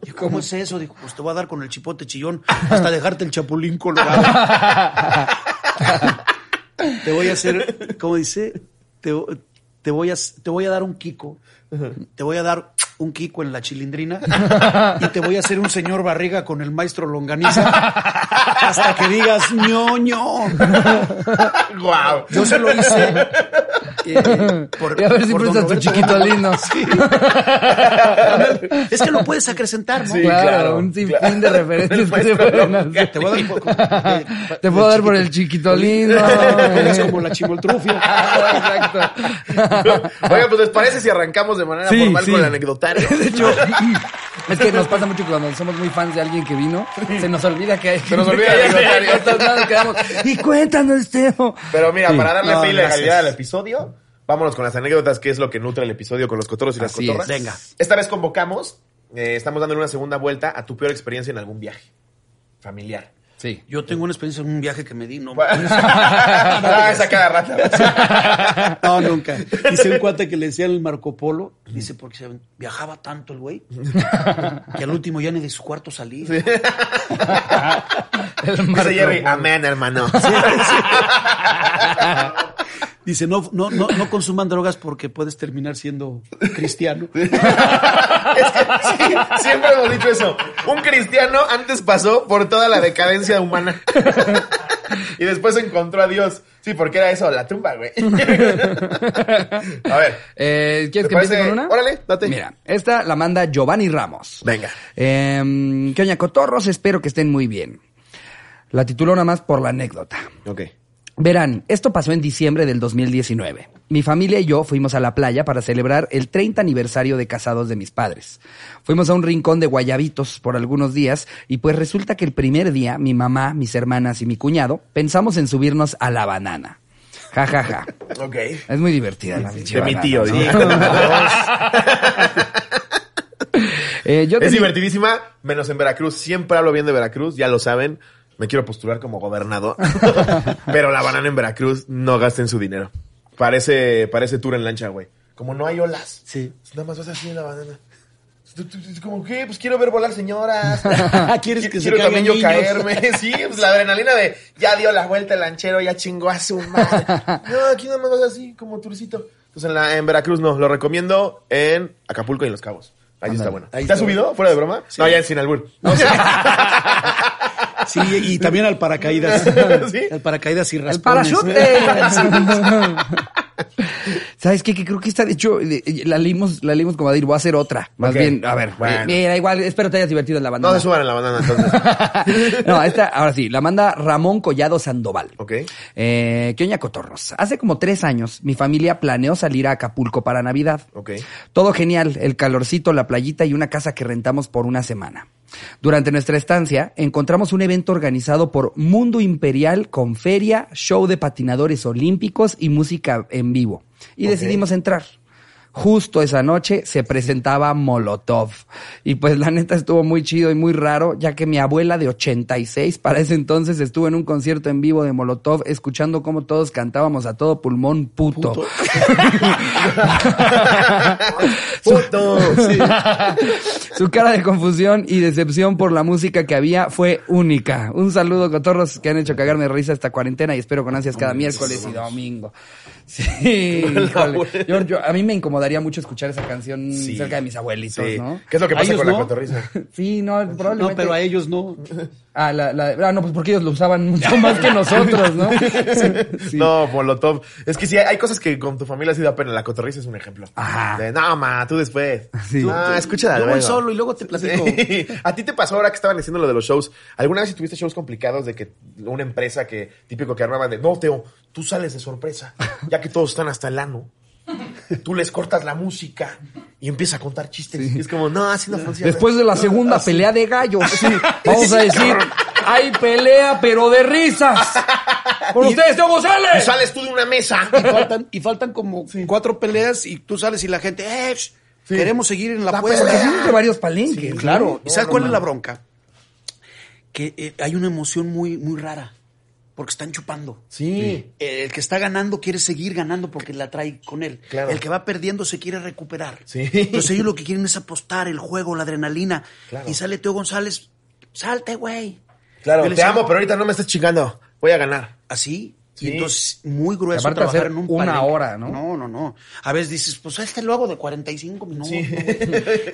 Y yo, ¿cómo es eso? Dijo, pues te voy a dar con el chipote chillón hasta dejarte el chapulín colorado. te voy a hacer, ¿cómo dice? Te, te voy a, te voy a dar un kiko. Te voy a dar un kiko en la chilindrina y te voy a hacer un señor barriga con el maestro longaniza hasta que digas ñoño. ¡Guau! Yo se lo hice. Eh, por- Y a ver si por don prestas tu chiquito lindo. Es que lo puedes acrecentar, ¿no? Sí, claro, claro, un sinfín claro. de referencias El que se maestro pueden Longaniza. hacer. Te voy a dar un poco. eh, Te puedo dar por el chiquito lindo. Es como la chimoltrufia. Exacto. Oiga, pues les parece si arrancamos de manera Sí, formal sí. con el anecdotario. De hecho, es que nos pasa mucho que cuando somos muy fans de alguien que vino, se nos olvida que hay. Se nos olvida el anecdotario. Y cuéntanos, Teo. Pero mira, Sí. para darle No, fe y legalidad al episodio, vámonos con las anécdotas, que es lo que nutre el episodio con los cotorros y las Así cotorras. es. Venga. Esta vez convocamos, eh, estamos dándole una segunda vuelta a tu peor experiencia en algún viaje familiar. Sí. Yo tengo una experiencia en un viaje que me di, no. ah, esa cada rato. No, nunca. Dice un cuate que le decía el Marco Polo, dice, porque se viajaba tanto el güey, que al último ya ni de su cuarto salí. El Dice Jerry, Marco amén, hermano. Dice, no, no, no, no consuman drogas porque puedes terminar siendo cristiano. Es que sí, siempre hemos dicho eso. Un cristiano antes pasó por toda la decadencia humana. y después encontró a Dios. Sí, porque era eso, la tumba, güey. a ver. Eh, ¿Quieres ¿te que empiece con una? Órale, date. Mira, esta la manda Giovanni Ramos. Venga. Eh, ¿Qué oña, cotorros? Espero que estén muy bien. La tituló nada más por la anécdota. Ok. Verán, esto pasó en diciembre del 2019. Mi familia y yo fuimos a la playa para celebrar el 30 aniversario de casados de mis padres. Fuimos a un rincón de guayabitos por algunos días y pues resulta que el primer día mi mamá, mis hermanas y mi cuñado pensamos en subirnos a la banana. Ja, ja, ja. Ok. Es muy divertida la De mi tío, ¿no? Eh, yo Es tenía- divertidísima, menos en Veracruz. Siempre hablo bien de Veracruz, ya lo saben. Me quiero postular como gobernador. Pero la banana en Veracruz, no gasten su dinero. Parece, parece tour en lancha, güey. Como no hay olas. Sí. Nada más vas así en la banana. Como que, pues quiero ver volar señoras. ¿Quieres que se quiero también yo niños? caerme. Sí, pues la adrenalina de ya dio la vuelta el lanchero, ya chingó a su madre. No, aquí nada más vas así, como turcito. Entonces en, la, en Veracruz no, lo recomiendo en Acapulco y en Los Cabos. Ahí está bueno. ahí ¿Te has subido? ¿Fuera de broma? No, ya en Sinalbur. Sí, y también al paracaídas. ¿Sí? Al paracaídas y ¡El raspones. parachute! ¿Sabes qué? Que creo que está, de hecho, la leímos, la leímos como a decir, voy a hacer otra. Más bien, a ver, Bueno. eh, mira, igual, espero te hayas divertido en la banda. No suban en la banana entonces. no, esta, ahora sí, la manda Ramón Collado Sandoval. Ok. Eh, ¿Qué oña cotorros? Hace como tres años, mi familia planeó salir a Acapulco para Navidad. Ok. Todo genial, el calorcito, la playita y una casa que rentamos por una semana. Durante nuestra estancia, encontramos un evento organizado por Mundo Imperial con feria, show de patinadores olímpicos y música en vivo. Y decidimos entrar. Justo esa noche se presentaba Molotov. Y pues la neta estuvo muy chido y muy raro, ya que mi abuela de 86 para ese entonces estuvo en un concierto en vivo de Molotov escuchando cómo todos cantábamos a todo pulmón puto. Puto. Sí. Su cara de confusión y decepción por la música que había fue única. Un saludo, cotorros, que han hecho cagarme de risa esta cuarentena y espero con ansias cada miércoles y domingo. Sí, híjole. Yo- yo- a mí me incomodaría mucho escuchar esa canción Sí. cerca de mis abuelitos, Sí. ¿no? ¿Qué es lo que ¿A pasa con la cotorriza? Sí, no, probablemente. No, pero a ellos no. Ah, la, la- ah, no, pues porque ellos lo usaban mucho más que nosotros, ¿no? Sí. No, Molotov. Es que sí, hay cosas que con tu familia sí da pena. La cotorriza es un ejemplo. Ajá. De, no, ma, tú después. Sí. No, escucha Yo voy solo y luego te platico. Sí. A ti te pasó ahora que estaban diciendo lo de los shows. ¿Alguna vez si tuviste shows complicados de que una empresa que típico que armaban de no, Teo, tú sales de sorpresa, ya que todos están hasta el ano. Tú les cortas la música y empieza a contar chistes. Y es como, no, así no funciona. Después de la segunda pelea de gallos, vamos a decir, hay pelea, pero de risas. ¡Con ustedes, Teo Y González! sales tú de una mesa. y faltan, y faltan como cuatro peleas y tú sales y la gente, eh, queremos seguir en la, La pelea. Entre varios palenques. Sí, claro. ¿no? ¿Y sabes cuál es la bronca? Que eh, hay una emoción muy, muy rara. Porque están chupando. Sí. El que está ganando quiere seguir ganando porque la trae con él. Claro. El que va perdiendo se quiere recuperar. Sí. Entonces ellos lo que quieren es apostar, el juego, la adrenalina. Claro. Y sale Teo González, salte, güey. Claro, te amo, pero ahorita no me estés chingando. Voy a ganar. Así. Sí. Y entonces, muy grueso Aparte trabajar hacer en un una palenque. hora, ¿no? No, no, no. A veces dices, pues este lo hago de 45 minutos. Sí.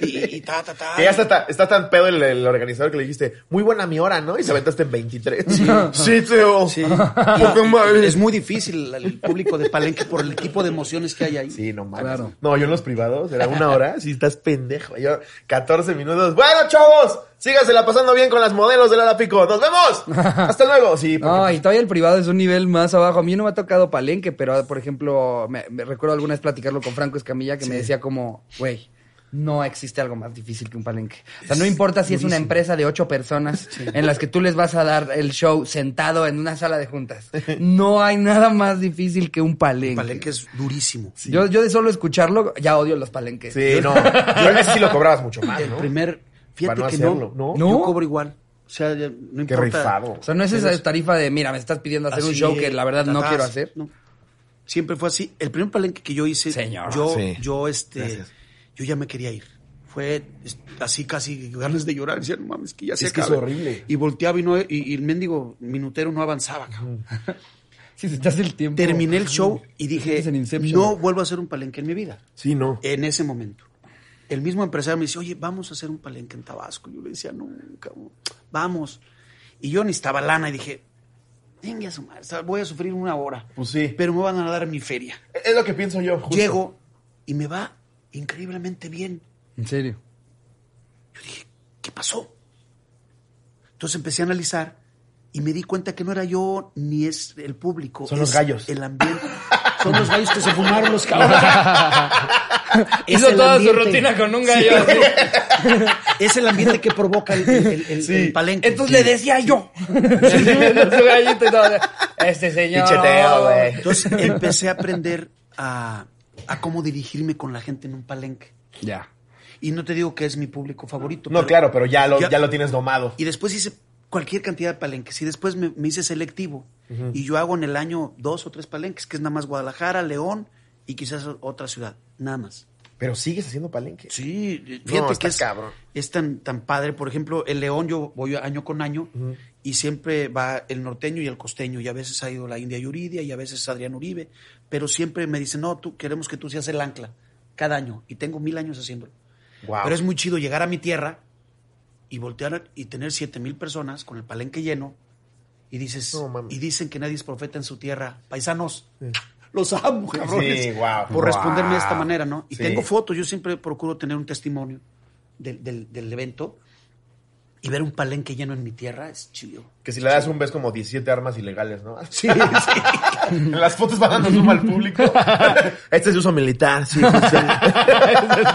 Y, y ta, ta, ta. Que ya está, ta- está tan pedo el, el organizador que le dijiste, muy buena mi hora, ¿no? Y se aventaste en 23. Sí, Teo. Sí. Poca madre. Es muy difícil el público de Palenque por el tipo de emociones que hay ahí. Sí, no mames. Claro. No, yo en los privados era una hora, si estás pendejo. Yo, 14 minutos. Bueno, chavos, sígasela pasando bien con las modelos de Lala Pico. ¡Nos vemos! Hasta luego. Sí, porque- No, y todavía el privado es un nivel más abajo. A mí no me ha tocado palenque, pero por ejemplo, me, me recuerdo alguna vez platicarlo con Franco Escamilla que me decía como, güey, no existe algo más difícil que un palenque. O sea, no importa si es una empresa de ocho personas en las que tú les vas a dar el show sentado en una sala de juntas. No hay nada más difícil que un palenque. Palenque es durísimo. Yo, yo de solo escucharlo ya odio los palenques. Sí, no. Yo ese sí lo cobrabas mucho más, El ¿no? primer, fíjate Para no que hacerlo, no, ¿no? Yo cobro igual. O sea, ya no Qué importa. rifado. O sea, no es esa tarifa de, mira, me estás pidiendo hacer un show que la verdad no quiero hacer. no. Siempre fue así. El primer palenque que yo hice, Señor. yo, Sí. yo, este, Gracias. yo ya me quería ir. Fue así casi ganas de llorar. Decía, no mames, que ya se Es que es acabe". horrible. Y volteaba y, no, y, y el mendigo minutero no avanzaba. cabrón. Si se te hace el tiempo. Terminé el show y dije, no vuelvo a hacer un palenque en mi vida. Sí, no. En ese momento. El mismo empresario me dice, oye, vamos a hacer un palenque en Tabasco. Yo le decía, no, cabrón, vamos. Y yo necesitaba lana y dije, venga a su madre, voy a sufrir una hora. Pues sí. Pero me van a dar mi feria. Es lo que pienso yo. justo. Llego y me va increíblemente bien. En serio. Yo dije, ¿qué pasó? Entonces empecé a analizar y me di cuenta que no era yo ni es el público. Son los gallos. El ambiente. Son los gallos que se fumaron los cabrones. Hizo toda su rutina con un gallo. así. Es el ambiente que provoca el, el- el- el palenque. Entonces le decía yo. Su gallito y todo. Este señor. Picheteo, güey. Entonces empecé a aprender a, a cómo dirigirme con la gente en un palenque. Ya. Y no te digo que es mi público favorito. No, pero- claro, pero ya lo, Ya- ya lo tienes domado. Y después hice cualquier cantidad de palenques. Y después me, me hice selectivo. Y yo hago en el año dos o tres palenques, que es nada más Guadalajara, León y quizás otra ciudad. Nada más. Pero sigues haciendo palenque. Sí, No, fíjate está que es, cabrón. es tan, tan padre. Por ejemplo, el León yo voy año con año y siempre va el norteño y el costeño. Y a veces ha ido la India Yuridia y a veces Adrián Uribe. Pero siempre me dicen, no, tú queremos que tú seas el ancla cada año. Y tengo mil años haciéndolo. Wow. Pero es muy chido llegar a mi tierra y voltear y tener siete mil personas con el palenque lleno y dices No, y dicen que nadie es profeta en su tierra. Paisanos, los amo, cabrones. Sí, guau. Por responderme de esta manera, ¿no? Y Sí. tengo fotos, yo siempre procuro tener un testimonio del, del- del evento y ver un palenque lleno en mi tierra es chido. Que si le das un ves como 17 armas ilegales, ¿no? Sí, sí. En las fotos van dando zoom al público. Este es de uso militar, sí. pues, sí.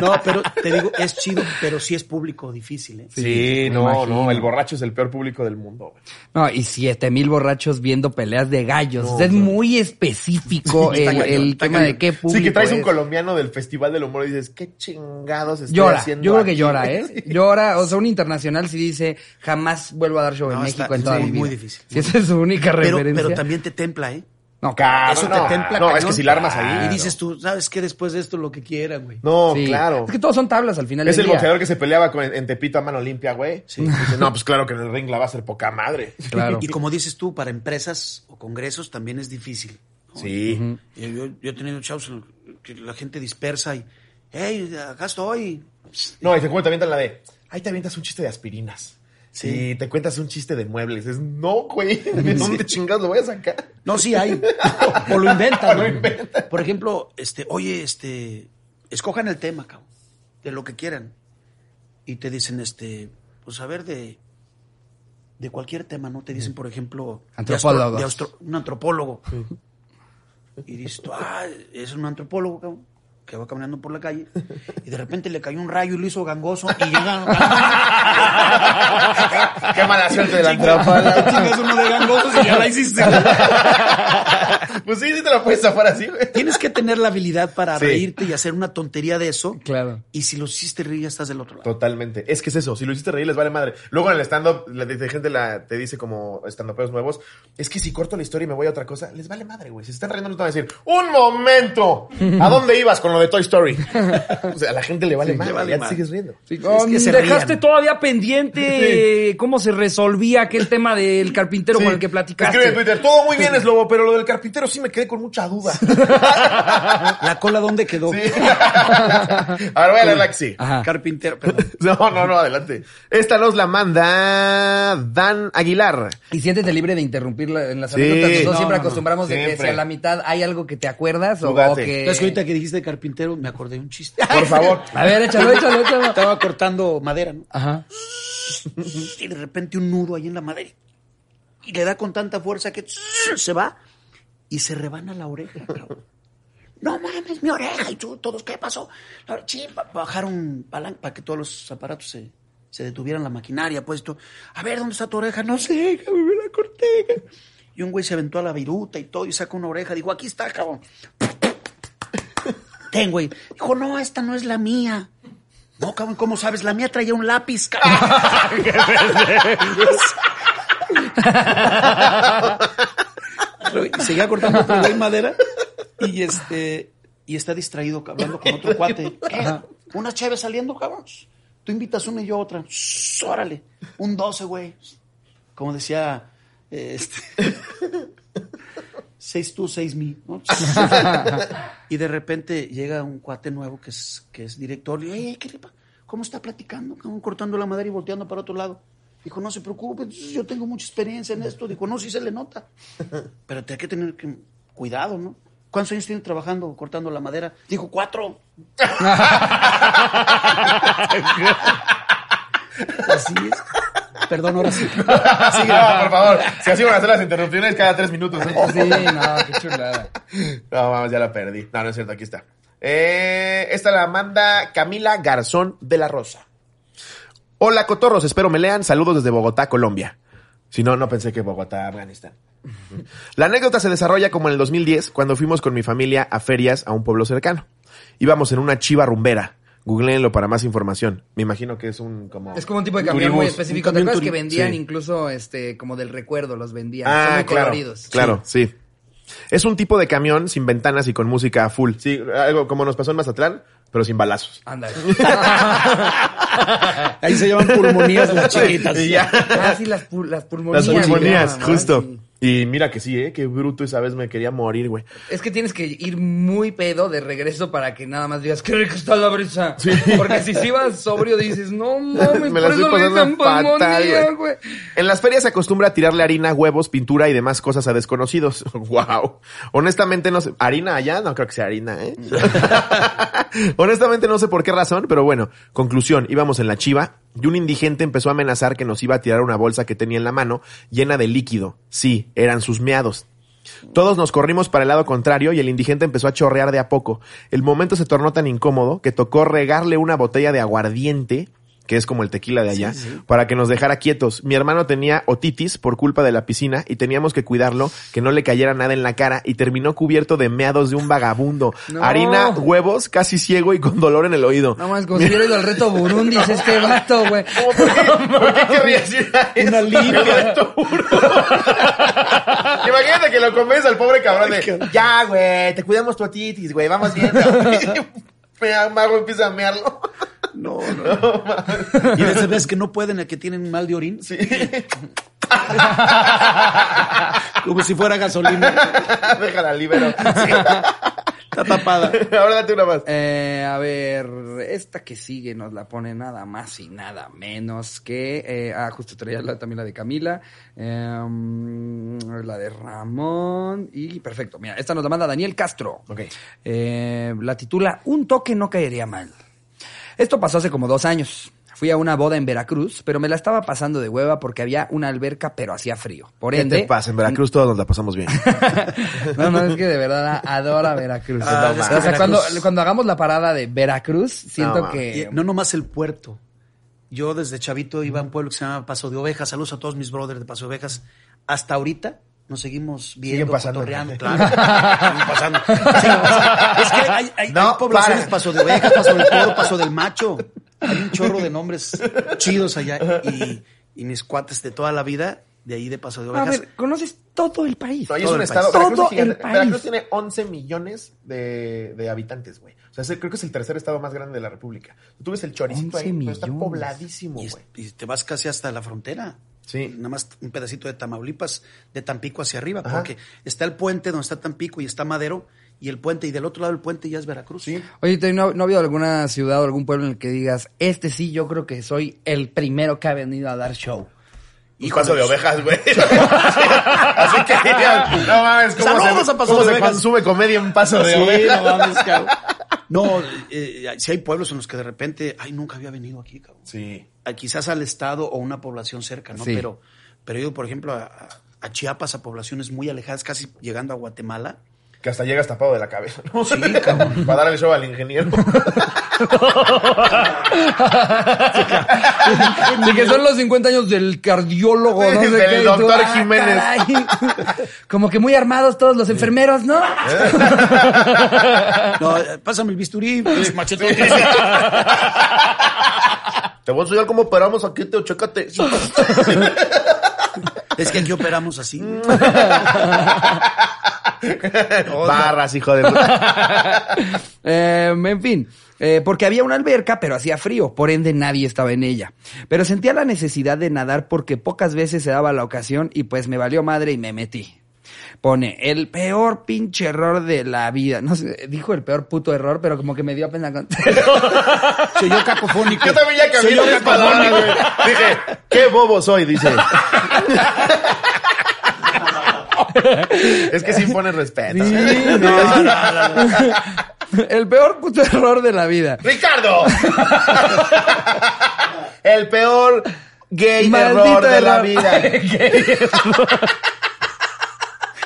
No, pero te digo, es chido, pero sí es público difícil, ¿eh? Sí, no, imagino. no, el borracho es el peor público del mundo. No, y siete mil borrachos viendo peleas de gallos. O sea, es no. muy específico Sí, el, cañón, el está tema cañón. de qué público Sí, que traes un es. colombiano del Festival del Humor y dices, qué chingados estoy Llora, haciendo yo creo que aquí?" llora, ¿eh? Llora, o sea, un internacional sí dice, jamás vuelvo a dar show en México está- en toda sí, mi vida. muy difícil. Si esa es su única Pero, referencia. pero también te templa, ¿eh? No, Claro, Eso te no, templa No, es que si la armas ahí. Y dices tú, ¿sabes qué? Después de esto lo que quieran, güey. No, sí. claro. Es que todos son tablas al final Es del el día. boxeador que se peleaba con- en Tepito a mano limpia, güey. Sí. Dice, no, pues claro que en el ring la va a hacer poca madre. Claro. Y como dices tú, para empresas o congresos también es difícil. ¿no? Sí. Yo, yo- yo he tenido los que la gente dispersa y, hey, acá estoy. No, y te cuento también la de, ahí te avientas un chiste de aspirinas. Sí. Sí. te cuentas un chiste de muebles. Es, no, güey. ¿De dónde chingados lo voy a sacar? No, sí hay. o lo inventan. Lo ¿no? inventan. Por ejemplo, este, oye, este, escojan el tema, cabrón, de lo que quieran. Y te dicen, este, pues a ver, de, de cualquier tema, ¿no? Te dicen, por ejemplo, de astro- Antropólogos. de astro- un antropólogo. Y dices tú, ah, es un antropólogo, cabrón. Que va caminando por la calle y de repente le cayó un rayo y lo hizo gangoso y llega... Qué mala suerte de la Chingas uno de gangosos y ya la hiciste. Pues sí, sí te lo puedes zafar así, güey. Tienes que tener la habilidad para Sí. reírte y hacer una tontería de eso. Claro. Y si lo hiciste reír, ya estás del otro lado. Totalmente. Es que es eso. Si lo hiciste reír, les vale madre. Luego en el stand-up, la de- de gente la, te dice como stand-uperos nuevos, es que si corto la historia y me voy a otra cosa, les vale madre, güey. Si se están riendo, no te van a decir, ¡un momento! ¿A dónde ibas con lo de Toy Story? o sea, a la gente le vale madre. vale ya te sigues riendo. Sí, es que se dejaste rían. todavía pendiente cómo se resolvía aquel tema del carpintero Sí. con el que platicaste. Escribe en Twitter, todo muy bien, es lobo, pero lo del carpintero sí me quedé con mucha duda. La cola, ¿dónde quedó? Sí. Ahora voy a leerla que sí. Carpintero, perdón. No, no, no, adelante. Esta nos la manda Dan Aguilar. Y siéntete libre de interrumpirla en las Sí. anécdotas. Nosotros No, siempre no, no. acostumbramos de que si a la mitad hay algo que te acuerdas o, o que... Es que ahorita que dijiste carpintero, me acordé de un chiste. Por favor. A ver, échalo, échalo, échalo. Estaba cortando madera, ¿no? Ajá. Y de repente un nudo ahí en la madera. Y le da con tanta fuerza que se va y se rebana la oreja. cabrón. No mames, mi oreja. Y tú, todos, ¿qué pasó? Ba- bajaron palanca para que todos los aparatos se, se detuvieran, la maquinaria, puesto. A ver, ¿dónde está tu oreja? No sé, cabrón, me la corté. cabrón. Y un güey se aventó a la viruta y todo y saca una oreja. Dijo, aquí está, cabrón. Ten, güey. Dijo, no, esta no es la mía. No, cabrón, ¿cómo sabes? La mía traía un lápiz, cabrón. Seguía cortando otro güey madera y este y está distraído hablando con otro cuate. ¿Qué? Unas chaves saliendo, cabrón. Tú invitas una y yo otra. Shh, Órale. Un 12, güey. Como decía eh, este seis tú, seis mí. ¿no? y de repente llega un cuate nuevo que es, que es director. Y yo, "Ey, ¿qué le ¿Cómo está platicando? Cortando la madera y volteando para otro lado. Dijo, no se preocupe, yo tengo mucha experiencia en esto. Dijo, no, sí se le nota. Pero te hay que tener que- cuidado, ¿no? ¿Cuántos años tiene trabajando cortando la madera? Dijo, cuatro. Así es. Perdón, ahora sí. Sí, no, por favor. Si así van a hacer las interrupciones cada tres minutos. ¿eh? Sí, no, qué chulada. No, vamos, ya la perdí. No, no es cierto, aquí está. Eh, esta la manda Camila Garzón de la Rosa. Hola, cotorros, espero me lean. Saludos desde Bogotá, Colombia. Si no, no pensé que Bogotá, Afganistán. La anécdota se desarrolla como en el 2010, cuando fuimos con mi familia a ferias a un pueblo cercano. Íbamos en una chiva rumbera. Googleenlo para más información. Me imagino que es un como... Es como un tipo de camión muy específico. ¿Te acuerdas que vendían sí. incluso este como del recuerdo? Los vendían. Son Ah, muy claro, coloridos. claro, sí. Es un tipo de camión sin ventanas y con música a full. Sí, algo como nos pasó en Mazatlán, pero sin balazos. Ándale. Ahí se llaman pulmonías las chiquitas. Y ya. Ah, sí, las, pul- las pulmonías. Las pulmonías, llaman, justo. sí. Y mira que sí, ¿eh? Qué bruto esa vez me quería morir, güey. Es que tienes que ir muy pedo de regreso para que nada más digas, qué rica está la brisa. Porque si sí vas sobrio dices, no mames, Me la estoy pasando fatal, güey. En las ferias se acostumbra a tirarle harina, huevos, pintura y demás cosas a desconocidos. wow. Honestamente no sé. ¿Harina allá? No creo que sea harina, ¿eh? Honestamente no sé por qué razón, pero bueno. Conclusión, íbamos en la chiva y un indigente empezó a amenazar que nos iba a tirar una bolsa que tenía en la mano llena de líquido. Sí, eran sus meados. Todos nos corrimos para el lado contrario y el indigente empezó a chorrear de a poco. El momento se tornó tan incómodo que tocó regarle una botella de aguardiente, que es como el tequila de allá, para que nos dejara quietos. Mi hermano tenía otitis por culpa de la piscina y teníamos que cuidarlo, que no le cayera nada en la cara y terminó cubierto de meados de un vagabundo. No. Harina, huevos, casi ciego y con dolor en el oído. No más, ido al reto Burundi, es este vato, güey. ¿Cómo, ¿Por qué, ¿Por qué querrías ir a eso? Una. El. Imagínate que lo convence al pobre cabrón de, ya, güey, te cuidamos tu otitis, güey, vamos viendo. Me mago empieza a mearlo. No, no. Y de esas veces que no pueden, el que tienen mal de orín. Sí. Como si fuera gasolina. Déjala, libero. Sí. Está tapada. Ahora date una más. Eh, a ver, esta que sigue nos la pone nada más y nada menos que... eh, ah, justo traía la- también la de Camila, em, la de Ramón y perfecto. Mira, esta nos la manda Daniel Castro. Ok. Eh, la titula Un toque no caería mal. Esto pasó hace como dos años. Fui a una boda en Veracruz, pero me la estaba pasando de hueva porque había una alberca, pero hacía frío. Por ¿Qué ende. te pasa? En Veracruz todos nos la pasamos bien. no, no, es que de verdad adora Veracruz. Ah, o sea, cuando, hagamos la parada de Veracruz, siento No, que. Y no nomás el puerto. Yo desde chavito iba a un pueblo que se llama Paso de Ovejas. Saludos a todos mis brothers de Paso de Ovejas. Hasta ahorita nos seguimos viendo, pasando. cotorreando, claro. Siguen pasando. Es que hay, hay- No, hay poblaciones para. Paso de Ovejas, Paso del Toro, Paso del Macho. Hay un chorro de nombres chidos allá. Y, y mis cuates de toda la vida, de ahí de Paso de A Ovejas. ver, conoces todo el país. No, es Todo un el estado. país. Todo es el país. Veracruz tiene 11 millones de, de habitantes, güey. O sea, creo que es el tercer estado más grande de la República. Tú ves el choricito 11 ahí, pero está pobladísimo, Y, es- güey. y te vas casi hasta la frontera. Sí. Nada más un pedacito de Tamaulipas, de Tampico hacia arriba, Ajá. porque está el puente donde está Tampico y está Madero, y el puente, y del otro lado del puente ya es Veracruz. Sí. Oye, ¿te- ¿no, ¿no ha habido alguna ciudad o algún pueblo en el que digas, este sí, yo creo que soy el primero que ha venido a dar show? Y paso de ovejas, güey. Así que no mames, ¿cómo, Saludos se, a Paso cómo de se Ovejas. consume comedia en paso de Sí, ovejas? no mames, cabrón. No, eh, si hay pueblos en los que de repente, ay, nunca había venido aquí, cabrón. Sí. Quizás al estado o una población cerca, ¿no? Sí. Pero, pero yo, por ejemplo, a Chiapas, a poblaciones muy alejadas, casi llegando a Guatemala. Que hasta llegas tapado de la cabeza, ¿no? Sí, cabrón. Para darle show al ingeniero. De que son los 50 años del cardiólogo, no sé Del qué. y tú, doctor "Ah, Jiménez". caray". Como que muy armados todos los enfermeros, ¿no? No, pásame el bisturí, pinche machetote. Te voy a enseñar cómo operamos aquí, Teo, chécate. Es que aquí operamos así. Barras, hijo de puta. Eh, en fin, eh, porque había una alberca, pero hacía frío, por ende nadie estaba en ella. Pero sentía la necesidad de nadar porque pocas veces se daba la ocasión y pues me valió madre y me metí. Pone, el peor pinche error de la vida. No sé, dijo el peor puto error, pero como que me dio pena con... Soy yo cacofónico. Yo también ya cambié palabras, güey. Dije, qué bobo soy, dice. es que sí pone respeto. Sí, no, no, no. El peor puto error de la vida. ¡Ricardo! El peor gay Maldito error de la vida.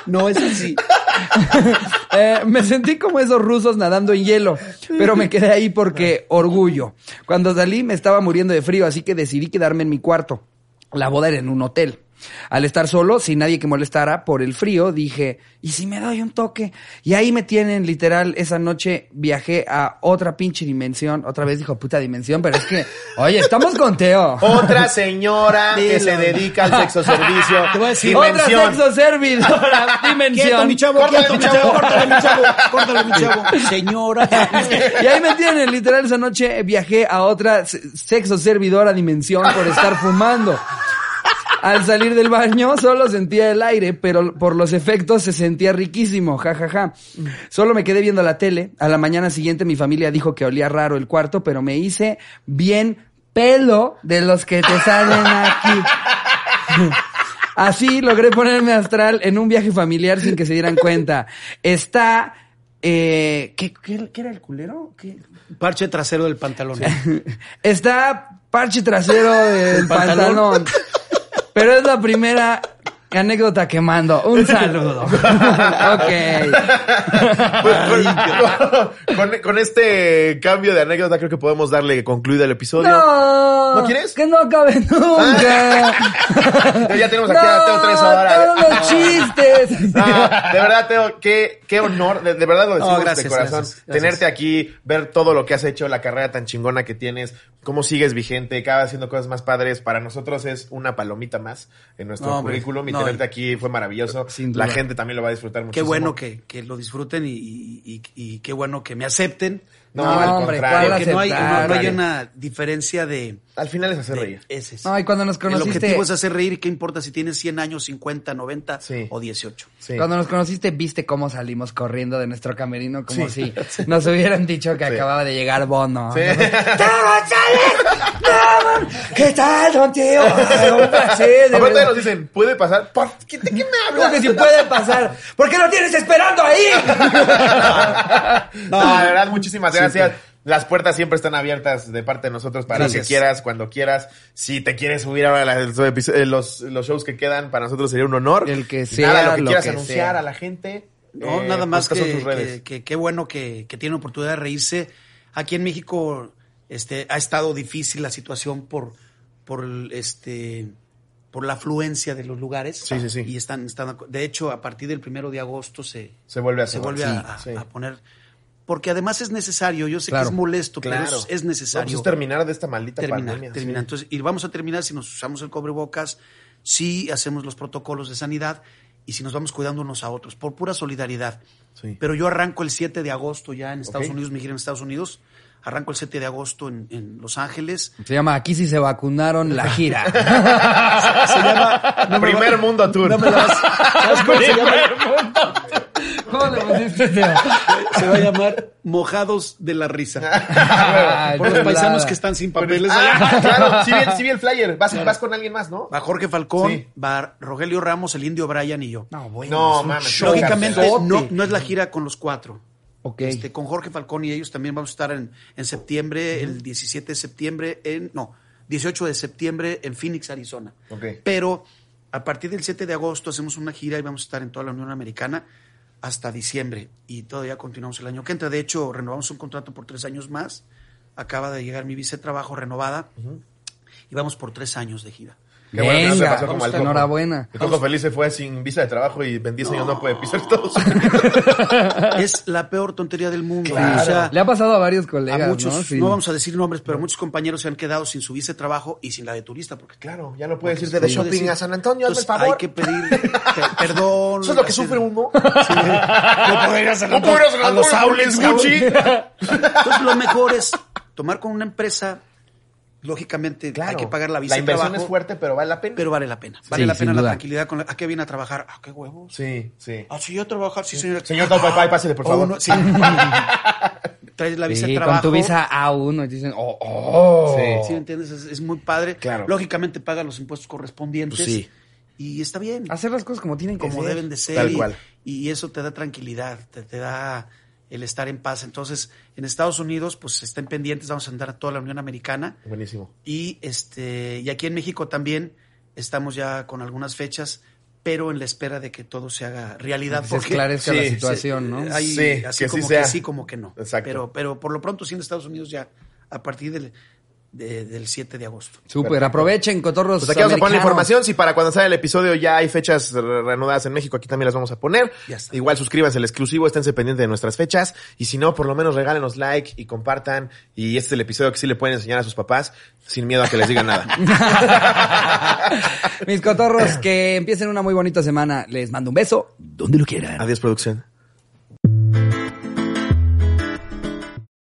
No es así. Eh, me sentí como esos rusos nadando en hielo, pero me quedé ahí porque orgullo. Cuando salí me estaba muriendo de frío, así que decidí quedarme en mi cuarto. La boda era en un hotel. Al estar solo, sin nadie que molestara por el frío, dije, ¿y si me doy un toque? Y ahí me tienen, literal, esa noche viajé a otra pinche dimensión. Otra vez dijo puta dimensión, pero es que, oye, estamos con Teo. Otra señora que se dedica al sexo servicio. Te voy a decir, Otra Dimensión. sexo servidora, Quieto, dimensión. mi chavo, Córtale, quieto, mi chavo. córtale, mi chavo, córtale, mi chavo. Señora. Y ahí me tienen, literal, esa noche viajé a otra se- sexo servidora dimensión por estar fumando. Al salir del baño solo sentía el aire, pero por los efectos se sentía riquísimo, jajaja. Solo me quedé viendo la tele. A la mañana siguiente mi familia dijo que olía raro el cuarto, pero me hice bien pelo de los que te salen aquí. Así logré ponerme astral en un viaje familiar sin que se dieran cuenta. Está... Eh, ¿qué, qué, qué era el culero? ¿Qué? Parche trasero del pantalón. Está parche trasero del pantalón. pantalón. Pero es la primera anécdota que mando. Un saludo. ok. con, con este cambio de anécdota creo que podemos darle concluida el episodio. No. ¿No quieres? Que no acabe nunca. Ya tenemos aquí a Teo tres horas. Los chistes. No, de verdad, Teo, qué, qué honor, de, de verdad lo decimos gracias, de corazón. gracias, gracias. Tenerte aquí, ver todo lo que has hecho, la carrera tan chingona que tienes, cómo sigues vigente, cada vez haciendo cosas más padres. Para nosotros es una palomita más en nuestro No, currículum y no, tenerte aquí fue maravilloso. Sin La gente también lo va a disfrutar Qué muchísimo. bueno que, que lo disfruten y, y- y- y qué bueno que me acepten. No, No, al hombre, contrario. ¿cuál Porque no hay, no- no hay una diferencia de... Al final es hacer de- reír. ese es. No, y cuando nos El conociste. objetivo es hacer reír qué importa si tienes 100 años, 50, 90 Sí. o 18. Sí. Cuando nos conociste, viste cómo salimos corriendo de nuestro camerino, como Sí. si nos hubieran dicho que Sí. acababa de llegar Bono. Sí. ¿Qué tal, don Teo? Un placer, Aparte nos dicen, ¿puede pasar? ¿Por qué, ¿De qué me ¿Cómo hablas? que si puede pasar? ¿Por qué lo tienes esperando ahí? No, de verdad, muchísimas gracias. Las puertas siempre están abiertas de parte de nosotros para Gracias. que quieras, cuando quieras. Si te quieres subir ahora a los, eh, los, los shows que quedan, para nosotros sería un honor. El que sea, Nada, lo que lo quieras que anunciar sea. a la gente. No, eh, nada pues más son que, tus redes. que- que qué bueno que, que tienen oportunidad de reírse. Aquí en México este, ha estado difícil la situación por, por este por la afluencia de los lugares. Sí, sí, sí. Y están, están de hecho, a partir del primero de agosto se, Se vuelve a se vuelve a, Sí, a- sí. a poner. Porque además es necesario, yo sé Claro. que es molesto, Claro. pero es, es No, necesario. pues es terminar de esta maldita terminar, pandemia. terminar. sí. Entonces, y vamos a terminar si nos usamos el cobrebocas, si hacemos los protocolos de sanidad y si nos vamos cuidando unos a otros, por pura solidaridad. Sí. Pero yo arranco el 7 de agosto ya en Estados. Unidos, mi gira en Estados Unidos. Arranco el 7 de agosto en, en Los Ángeles. Se llama Aquí sí se vacunaron la gira. Se llama... no Primer va- Mundo Tour. no me vas- ¿Sabes cómo se llama? ¿Cómo le pusiste, Teo? Se va a llamar Mojados de la Risa. Ay, Por los paisanos que están sin papeles. Ah, claro, sí vi, el- sí vi el flyer. Vas, vas con alguien más, ¿no? Va Jorge Falcón, Sí. va Rogelio Ramos, el Indio Bryan y yo. No, bueno. No, mames. Lógicamente, no, no es la gira con los cuatro. Ok. Este, con Jorge Falcón y ellos también vamos a estar en, en septiembre, el 17 de septiembre, en, no, 18 de septiembre en Phoenix, Arizona. Ok. Pero a partir del 7 de agosto hacemos una gira y vamos a estar en toda la Unión Americana hasta diciembre y todavía continuamos el año que entra. De hecho, renovamos un contrato por tres años más. Acaba de llegar mi vice de trabajo renovada y vamos por tres años de gira. Qué bueno que no te Venga, pasó como al Coco. enhorabuena. El Coco Feliz se fue sin visa de trabajo y en 10 años no puede pisar Estados Unidos. es la peor tontería del mundo. Claro. O sea, Le ha pasado a varios colegas, a muchos, ¿no? ¿no? Sí. vamos a decir nombres, pero muchos compañeros se han quedado sin su vice de trabajo y sin la de turista, porque Claro, ya no puedes irte de shopping Decir, a San Antonio, hazme el entonces, favor. Hay que pedir pe- perdón. Eso es lo que hacer- sufre uno. Sí. No poder ir a San No puedo ir a San a los outlets, Gucci. Entonces, lo mejor es tomar con una empresa. Lógicamente, Claro. hay que pagar la visa La de inversión trabajo, es fuerte, pero vale la pena. pero vale la pena. Vale Sí, la pena la tranquilidad. Con la, ¿A qué viene a trabajar? ¿A qué huevos? Sí, sí. Ah, sí, yo a trabajar, sí, señor. Señor Top Wi-Fi, pásele, por favor. uno- sí. Traes la visa Sí, de con trabajo. tu visa A1 y dicen, oh, oh. Sí. ¿Sí me entiendes? Es, es muy padre. Claro. Lógicamente paga los impuestos correspondientes. Pues sí. Y está bien. Hacer las cosas como tienen que como ser. deben de ser. Tal y, cual. y eso te da tranquilidad, te, te da el estar en paz. Entonces, en Estados Unidos, pues estén pendientes, vamos a andar a toda la Unión Americana. Buenísimo. Y este, y aquí en México también estamos ya con algunas fechas, pero en la espera de que todo se haga realidad. Que se porque esclarezca sí, la situación, ¿no? hay Sí, así que sí como sea. que sí, como que no. Exacto. Pero, pero por lo pronto sí en Estados Unidos ya a partir del, de- del 7 de agosto. Súper, aprovechen, cotorros Pues aquí vamos a poner la información. Si para cuando salga el episodio ya hay fechas re- reanudadas en México, aquí también las vamos a poner. Ya está. Igual suscríbanse al exclusivo, esténse pendientes de nuestras fechas. Y si no, por lo menos regálenos like y compartan. Y este es el episodio que sí le pueden enseñar a sus papás sin miedo a que les digan nada. Mis cotorros, que empiecen una muy bonita semana. Les mando un beso donde lo quieran. Adiós, producción.